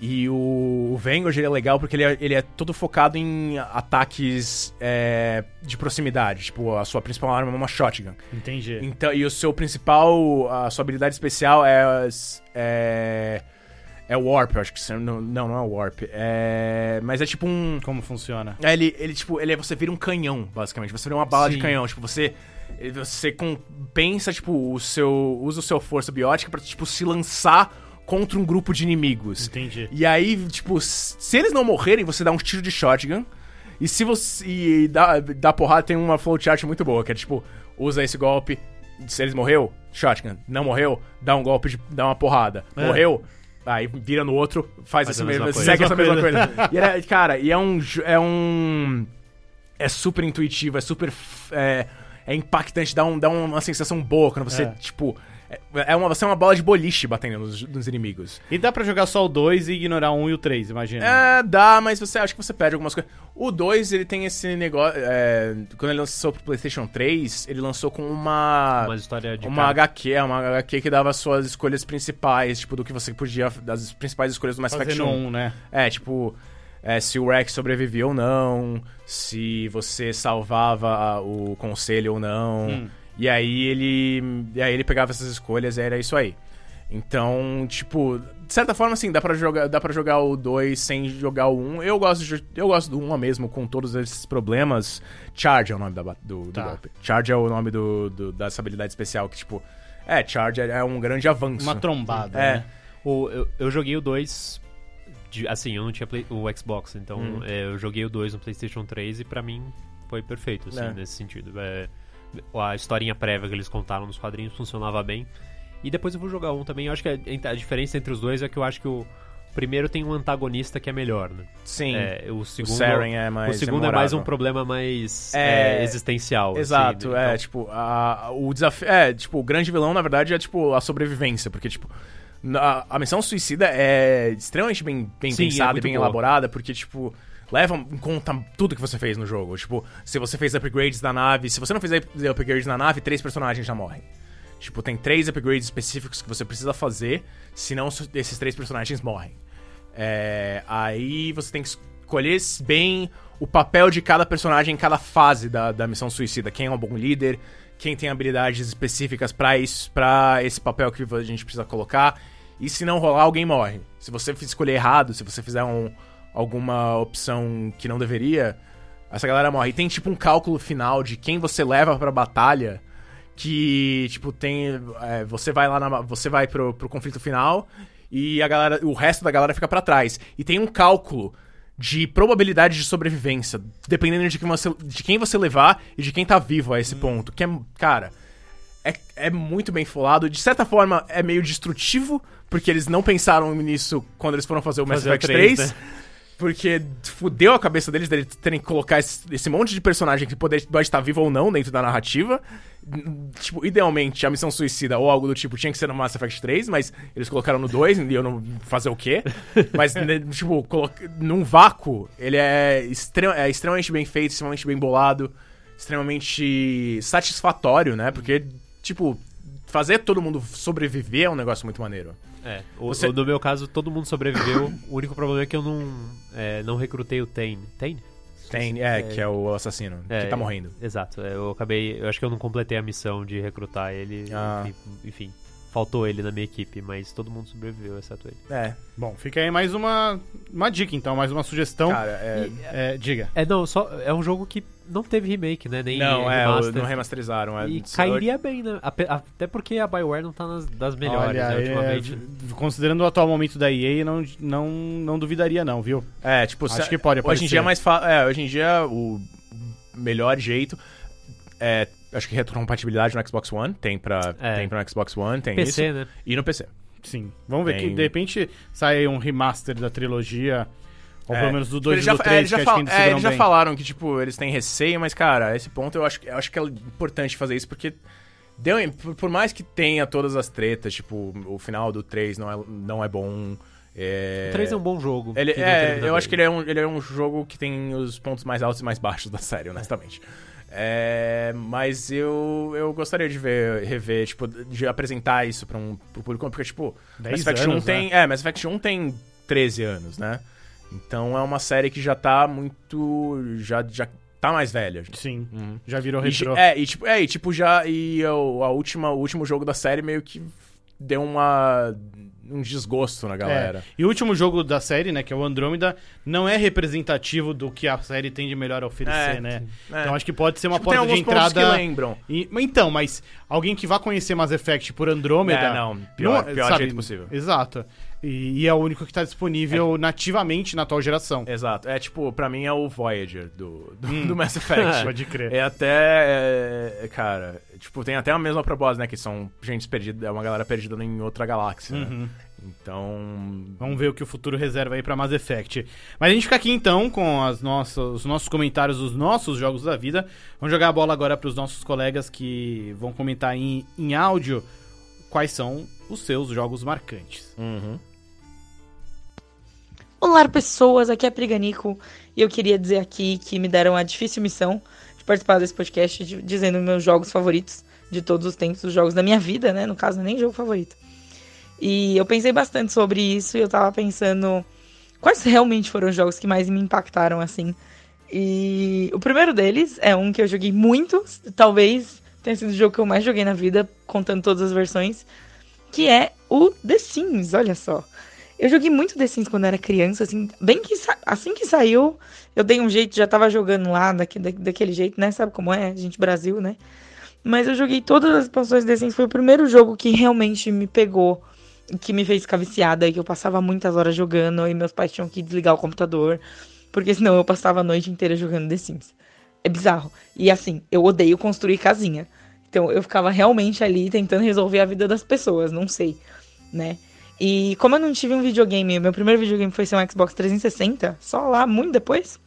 E o, o Vanguard é legal porque ele é, ele é todo focado em ataques é, de proximidade. Tipo, a sua principal arma é uma shotgun. Entendi. Então, e o seu principal. A sua habilidade especial é. é é o Warp, eu acho que. Não, não, não é o Warp. É. Mas é tipo um. Como funciona? É, ele, ele, tipo, ele é, você vira um canhão, basicamente. Você vira uma bala Sim. de canhão. Tipo, você. Você compensa, tipo, o seu. Usa o seu força biótica pra, tipo, se lançar contra um grupo de inimigos. Entendi. E aí, tipo, se eles não morrerem, você dá um tiro de shotgun. E se você. E dá, dá porrada, tem uma flowchart muito boa, que é tipo, usa esse golpe. Se eles morreu, shotgun. Não morreu, dá um golpe de. dá uma porrada. É. Morreu, Aí vira no outro, faz, faz assim mesmo, segue essa mesma coisa. e é, cara, e é um. É um. É super intuitivo, é super. É, é impactante, dá, um, dá uma sensação boa quando você, é. tipo é, é uma, você é uma bola de boliche batendo nos, nos inimigos. E dá para jogar só o 2 e ignorar o 1 um e o 3, imagina. É, dá, mas você acha que você perde algumas coisas. O 2, ele tem esse negócio. É, quando ele lançou pro PlayStation 3, ele lançou com uma. Uma história de. Uma cara. HQ, uma HQ que dava suas escolhas principais, tipo, do que você podia. Das principais escolhas do Mass Effect 1. né? É, tipo. É, se o Rex sobrevivia ou não, se você salvava o conselho ou não. Hum. E aí ele. E aí ele pegava essas escolhas e era isso aí. Então, tipo, de certa forma, assim, dá pra jogar, dá pra jogar o 2 sem jogar o 1. Eu gosto, de, eu gosto do 1 mesmo, com todos esses problemas. Charge é o nome da, do, do Tá. golpe. Charge é o nome do, do- dessa habilidade especial que, tipo... É, Charge é, é um grande avanço. Uma trombada, É. né? O, eu, eu joguei o 2. Assim, eu não tinha play- o Xbox, então Hum. é, eu joguei o 2 no PlayStation 3 e pra mim foi perfeito, assim, É. nesse sentido. É, a historinha prévia que eles contaram nos quadrinhos funcionava bem. E depois eu vou jogar um também. Eu acho que a, a diferença entre os dois é que eu acho que o primeiro tem um antagonista que é melhor, né? Sim. É, o o segundo, Saren é mais o segundo é mais um problema mais É, é, existencial. Exato, assim, é, então- tipo, a, o desafio. É, tipo, o grande vilão, na verdade, é tipo a sobrevivência, porque, tipo, na- a missão suicida é extremamente bem, bem Sim, é pensada e bem boa. elaborada, porque, tipo, leva em conta tudo que você fez no jogo. Tipo, se você fez upgrades na nave, se você não fizer upgrades na nave, três personagens já morrem. Tipo, tem três upgrades específicos que você precisa fazer, senão esses três personagens morrem. É, aí você tem que escolher bem o papel de cada personagem em cada fase da, da missão suicida. Quem é um bom líder, quem tem habilidades específicas pra isso, pra esse papel que a gente precisa colocar. E se não rolar, alguém morre. Se você escolher errado, se você fizer um- alguma opção que não deveria, essa galera morre. E tem tipo um cálculo final de quem você leva pra batalha que, tipo, tem. é, você vai lá na. Você vai pro, pro conflito final e a galera. O resto da galera fica pra trás. E tem um cálculo de probabilidade de sobrevivência, dependendo de quem você, de quem você levar e de quem tá vivo a esse ponto. Que é. Cara. É, é muito bem folado. De certa forma, é meio destrutivo, porque eles não pensaram nisso quando eles foram fazer o Mass Effect 3, 3. né? Porque fudeu a cabeça deles, deles terem que colocar esse, esse monte de personagem que pode, pode estar vivo ou não dentro da narrativa. Tipo, idealmente, a missão suicida ou algo do tipo tinha que ser no Mass Effect 3, mas eles colocaram no 2 e eu não fazer o quê? Mas, né, tipo, coloca- num vácuo, ele é, extre- é extremamente bem feito, extremamente bem bolado, extremamente satisfatório, né? Porque, tipo, fazer todo mundo sobreviver é um negócio muito maneiro. É, o, Você- o- no meu caso, todo mundo sobreviveu. o único problema é que eu não, é, não recrutei o Tane. Tane? Tem, é, que é o assassino, É, que tá morrendo. Exato. é, Eu acabei. Eu acho que eu não completei a missão de recrutar ele. Ah. Enfim, enfim, faltou ele na minha equipe, mas todo mundo sobreviveu, exceto ele. É, Bom, fica aí mais uma, uma dica, então, mais uma sugestão. cara, é... É, diga. É, não, só. É um jogo que não teve remake, né? Nem Não, é, remaster. não remasterizaram. É, E cairia bem, né? Até porque a Bioware não tá nas, das melhores, Olha, né, é, ultimamente. v- considerando o atual momento da EA, não, não, não duvidaria não, viu? É, tipo, Acho se- que pode Hoje em aparecer. dia é mais fa... é, hoje em dia o melhor jeito é, acho que retrocompatibilidade no Xbox One, tem pra, É. tem pra no Xbox One, tem PC, isso. né? E no PC. Sim. Vamos ver Tem- que de repente sai um remaster da trilogia, ou É. pelo menos do Tipo, 2 eles e já, do é, 3, eles que já, acho fal- que ainda é, eles já bem. falaram que, tipo, eles têm receio, mas, cara, esse ponto eu acho, que- eu acho que é importante fazer isso, porque deu, por, mais que tenha todas as tretas, tipo, o final do 3 não é, não é bom. É... O 3 é um bom jogo. Ele, é, eu acho que ele é, um, ele é um jogo que tem os pontos mais altos e mais baixos da série, honestamente. É, mas eu, eu gostaria de ver, rever, tipo, de apresentar isso pra um, pro público, porque, tipo, 10 Mass Effect 1 anos, tem. né? É, Mass Effect 1 tem 13 anos, né? Então é uma série que já tá muito. Já, já tá mais velha. Sim, Uhum. já virou E, retrô. é, e tipo, é, e tipo, já. E o, a última, o último jogo da série meio que deu uma. Um desgosto na galera. É. E o último jogo da série, né, que é o Andrômeda, não é representativo do que a série tem de melhor a oferecer, É, né? É. Então acho que pode ser uma Tipo, tem porta de entrada. que lembram. E- então, mas alguém que vá conhecer Mass Effect por Andrômeda. É, não, pior- pior sabe, jeito possível. Exato. E, e é o único que tá disponível nativamente na atual geração. Exato. É tipo, pra mim é o Voyager do, do, Hum. do Mass Effect. Pode crer. É até. é, cara, tipo, tem até a mesma proposta, né? Que são gente perdida, é uma galera perdida em outra galáxia. né? Então. Vamos ver o que o futuro reserva aí pra Mass Effect. Mas a gente fica aqui então com as nossas, os nossos comentários dos nossos jogos da vida. Vamos jogar a bola agora pros nossos colegas que vão comentar em, em áudio quais são os seus jogos marcantes. Uhum. Olá, pessoas, aqui é a Priganico e eu queria dizer aqui que me deram a difícil missão de participar desse podcast de- dizendo meus jogos favoritos de todos os tempos, os jogos da minha vida, né? No caso, nem jogo favorito. E eu pensei bastante sobre isso e eu tava pensando quais realmente foram os jogos que mais me impactaram assim. E o primeiro deles é um que eu joguei muito, talvez tenha sido o jogo que eu mais joguei na vida, contando todas as versões, que é o The Sims, olha só. Eu joguei muito The Sims quando era criança, assim, bem que assim que saiu, eu dei um jeito, já tava jogando lá daquele, daquele jeito, né? Sabe como é? A gente Brasil, né? Mas eu joguei todas as expansões The Sims, foi o primeiro jogo que realmente me pegou, que me fez ficar viciada, e que eu passava muitas horas jogando, e meus pais tinham que desligar o computador, porque senão eu passava a noite inteira jogando The Sims. É bizarro. E assim, eu odeio construir casinha. Então eu ficava realmente ali tentando resolver a vida das pessoas, não sei, né? E como eu não tive um videogame, meu primeiro videogame foi ser um Xbox 360, só lá muito depois,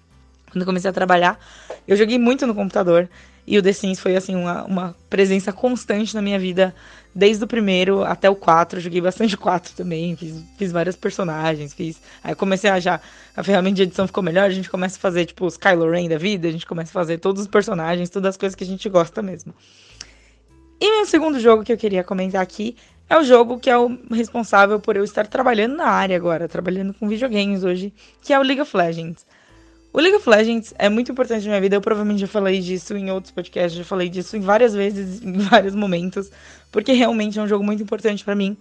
quando eu comecei a trabalhar, eu joguei muito no computador. E o The Sims foi, assim, uma, uma presença constante na minha vida, desde o primeiro até o 4. Joguei bastante o 4 também, fiz, fiz vários personagens, fiz... Aí comecei a já... A ferramenta de edição ficou melhor, a gente começa a fazer, tipo, os Kylo Ren da vida, a gente começa a fazer todos os personagens, todas as coisas que a gente gosta mesmo. E meu segundo jogo que eu queria comentar aqui é o jogo que é o responsável por eu estar trabalhando na área agora, trabalhando com videogames hoje, que é o League of Legends. O League of Legends é muito importante na minha vida, eu provavelmente já falei disso em outros podcasts, já falei disso em várias vezes, em vários momentos, porque realmente é um jogo muito importante para mim,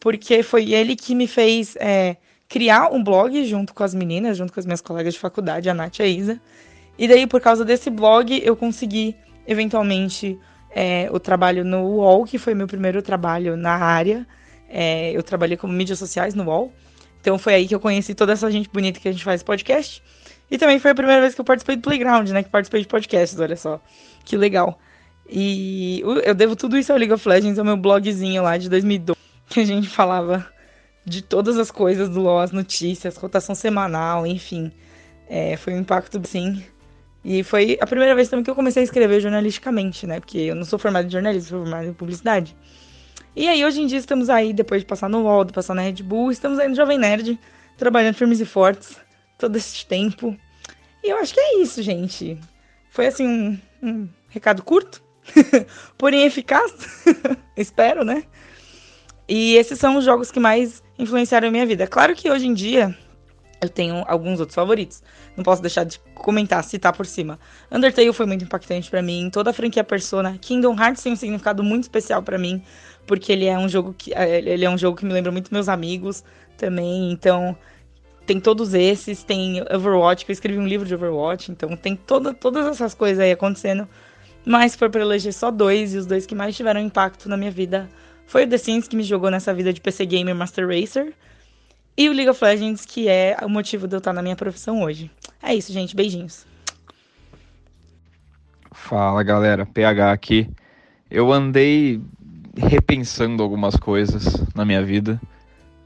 porque foi ele que me fez é, criar um blog junto com as meninas, junto com as minhas colegas de faculdade, a Nath e a Isa, e daí por causa desse blog eu consegui eventualmente é, o trabalho no UOL, que foi meu primeiro trabalho na área. É, eu trabalhei como mídias sociais no UOL. Então foi aí que eu conheci toda essa gente bonita que a gente faz podcast. E também foi a primeira vez que eu participei do Playground, né? Que participei de podcasts, olha só. Que legal. E eu devo tudo isso ao League of Legends, ao meu blogzinho lá de 2012, que a gente falava de todas as coisas do LoL, as notícias, rotação semanal, enfim. É, foi um impacto, sim, e foi a primeira vez também que eu comecei a escrever jornalisticamente, né? Porque eu não sou formado em jornalismo, sou formado em publicidade. E aí, hoje em dia, estamos aí, depois de passar no UOL, de passar na Red Bull, estamos aí no Jovem Nerd, trabalhando firmes e fortes, todo esse tempo. E eu acho que é isso, gente. Foi, assim, um, um recado curto, porém eficaz, espero, né? E esses são os jogos que mais influenciaram a minha vida. Claro que hoje em dia eu tenho alguns outros favoritos. Não posso deixar de comentar, citar por cima. Undertale foi muito impactante para mim. Toda a franquia Persona. Kingdom Hearts tem um significado muito especial para mim. Porque ele é um jogo que. É, ele é um jogo que me lembra muito meus amigos também. Então. Tem todos esses, tem Overwatch, que eu escrevi um livro de Overwatch, então tem toda, todas essas coisas aí acontecendo. Mas foi pra eleger só dois, e os dois que mais tiveram impacto na minha vida foi o The Sims, que me jogou nessa vida de PC Gamer Master Racer, e o League of Legends, que é o motivo de eu estar na minha profissão hoje. É isso, gente. Beijinhos. Fala, galera. PH aqui. Eu andei repensando algumas coisas na minha vida.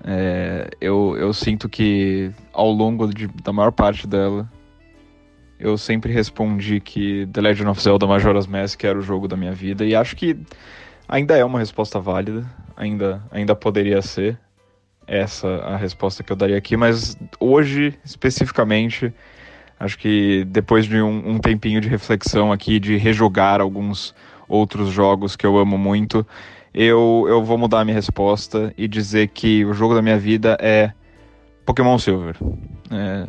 É, eu, eu sinto que ao longo de, da maior parte dela, eu sempre respondi que The Legend of Zelda Majora's Mask era o jogo da minha vida. E acho que ainda é uma resposta válida. Ainda, ainda poderia ser essa a resposta que eu daria aqui, mas hoje, especificamente, acho que depois de um, um tempinho de reflexão aqui, de rejogar alguns outros jogos que eu amo muito, eu, eu vou mudar a minha resposta e dizer que o jogo da minha vida é Pokémon Silver. É,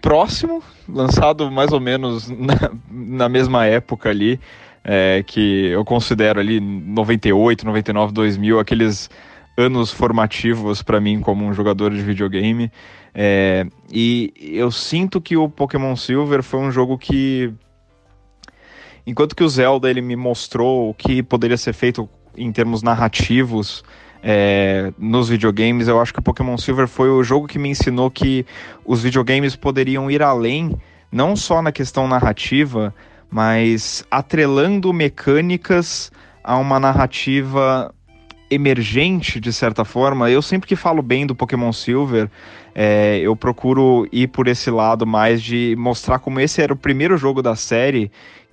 próximo, lançado mais ou menos na, na mesma época ali, é, que eu considero ali 98, 99, 2000, aqueles anos formativos para mim como um jogador de videogame. É, e eu sinto que o Pokémon Silver foi um jogo que. Enquanto que o Zelda ele me mostrou o que poderia ser feito em termos narrativos é, nos videogames, eu acho que o Pokémon Silver foi o jogo que me ensinou que os videogames poderiam ir além, não só na questão narrativa, mas atrelando mecânicas a uma narrativa emergente, de certa forma. Eu sempre que falo bem do Pokémon Silver, é, eu procuro ir por esse lado mais de mostrar como esse era o primeiro jogo da série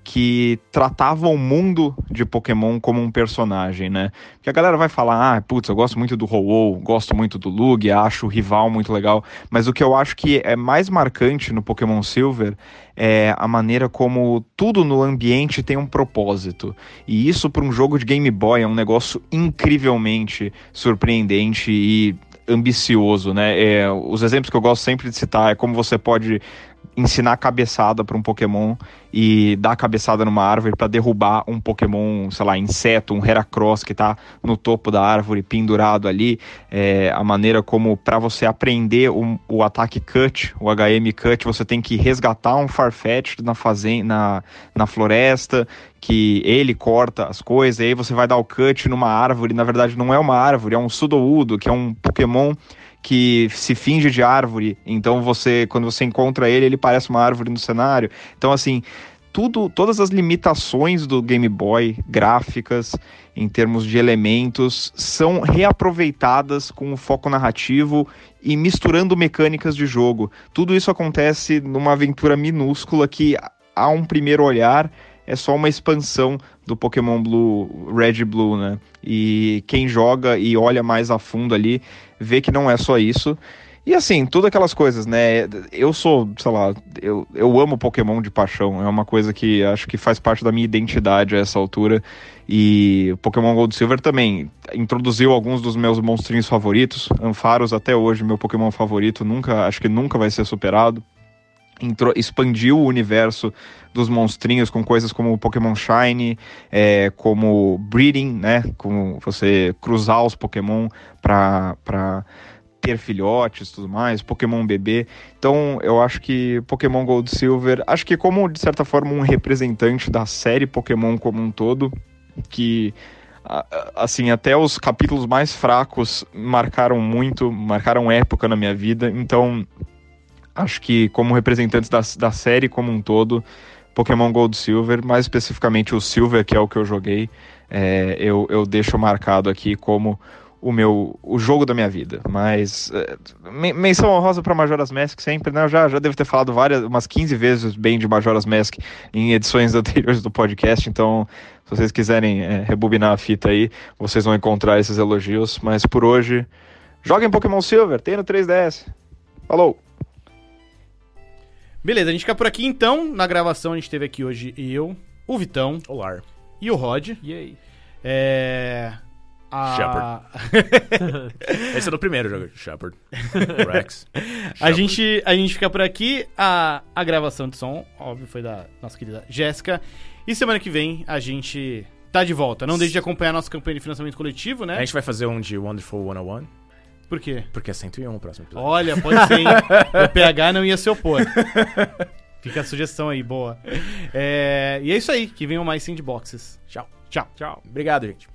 que tratava o mundo de Pokémon como um personagem, né? Porque a galera vai falar, ah, putz, eu gosto muito do ho gosto muito do Lug, acho o rival muito legal, mas o que eu acho que é mais marcante no Pokémon Silver é a maneira como tudo no ambiente tem um propósito. E isso para um jogo de Game Boy é um negócio incrivelmente surpreendente e ambicioso, né? É, os exemplos que eu gosto sempre de citar é como você pode ensinar cabeçada para um Pokémon e dar cabeçada numa árvore para derrubar um Pokémon, sei lá, inseto, um Heracross que está no topo da árvore pendurado ali, é, a maneira como para você aprender o, o, ataque cut, o HM cut, você tem que resgatar um Farfetch na fazenda, na, na floresta, que ele corta as coisas, e aí você vai dar o cut numa árvore, na verdade não é uma árvore, é um Sudowoodo, que é um Pokémon que se finge de árvore, então você, quando você encontra ele, ele parece uma árvore no cenário. Então, assim, tudo, todas as limitações do Game Boy, gráficas, em termos de elementos, são reaproveitadas com o foco narrativo e misturando mecânicas de jogo. Tudo isso acontece numa aventura minúscula que, a um primeiro olhar, é só uma expansão do Pokémon Blue, Red Blue, né? E quem joga e olha mais a fundo ali vê que não é só isso. E assim, todas aquelas coisas, né? Eu sou, sei lá, eu, eu amo Pokémon de paixão. É uma coisa que acho que faz parte da minha identidade a essa altura. E Pokémon Gold Silver também introduziu alguns dos meus monstrinhos favoritos. Ampharos até hoje, meu Pokémon favorito, nunca, acho que nunca vai ser superado. Intro, expandiu o universo dos monstrinhos com coisas como Pokémon Shine, é, como breeding, né? Como você cruzar os Pokémon para ter filhotes tudo mais, Pokémon bebê. Então eu acho que Pokémon Gold Silver, acho que como de certa forma um representante da série Pokémon como um todo, que assim, até os capítulos mais fracos marcaram muito, marcaram época na minha vida. Então acho que como representantes da, da série como um todo, Pokémon Gold Silver, mais especificamente o Silver, que é o que eu joguei, é, eu, eu deixo marcado aqui como o meu o jogo da minha vida. Mas é, menção honrosa para Majora's Mask sempre, né? Eu já, já devo ter falado várias, umas 15 vezes bem de Majora's Mask em edições anteriores do podcast, então se vocês quiserem é, rebobinar a fita aí, vocês vão encontrar esses elogios. Mas por hoje, joguem Pokémon Silver, tem no 3DS. Falou! Beleza, a gente fica por aqui então. Na gravação a gente teve aqui hoje eu, o Vitão. Olá. E o Rod. E aí? É. A... Shepard. Esse é do primeiro jogo. Shepard. Rex. A gente, a gente fica por aqui. A, a gravação de som, óbvio, foi da nossa querida Jéssica. E semana que vem a gente tá de volta. Não deixe de acompanhar a nossa campanha de financiamento coletivo, né? A gente vai fazer um de Wonderful 101. Por quê? Porque é 101 o próximo episódio. Olha, pode ser, hein? o PH não ia se opor. Fica a sugestão aí, boa. É, e é isso aí, que venham mais sandboxes. Tchau. Tchau. Tchau. Obrigado, gente.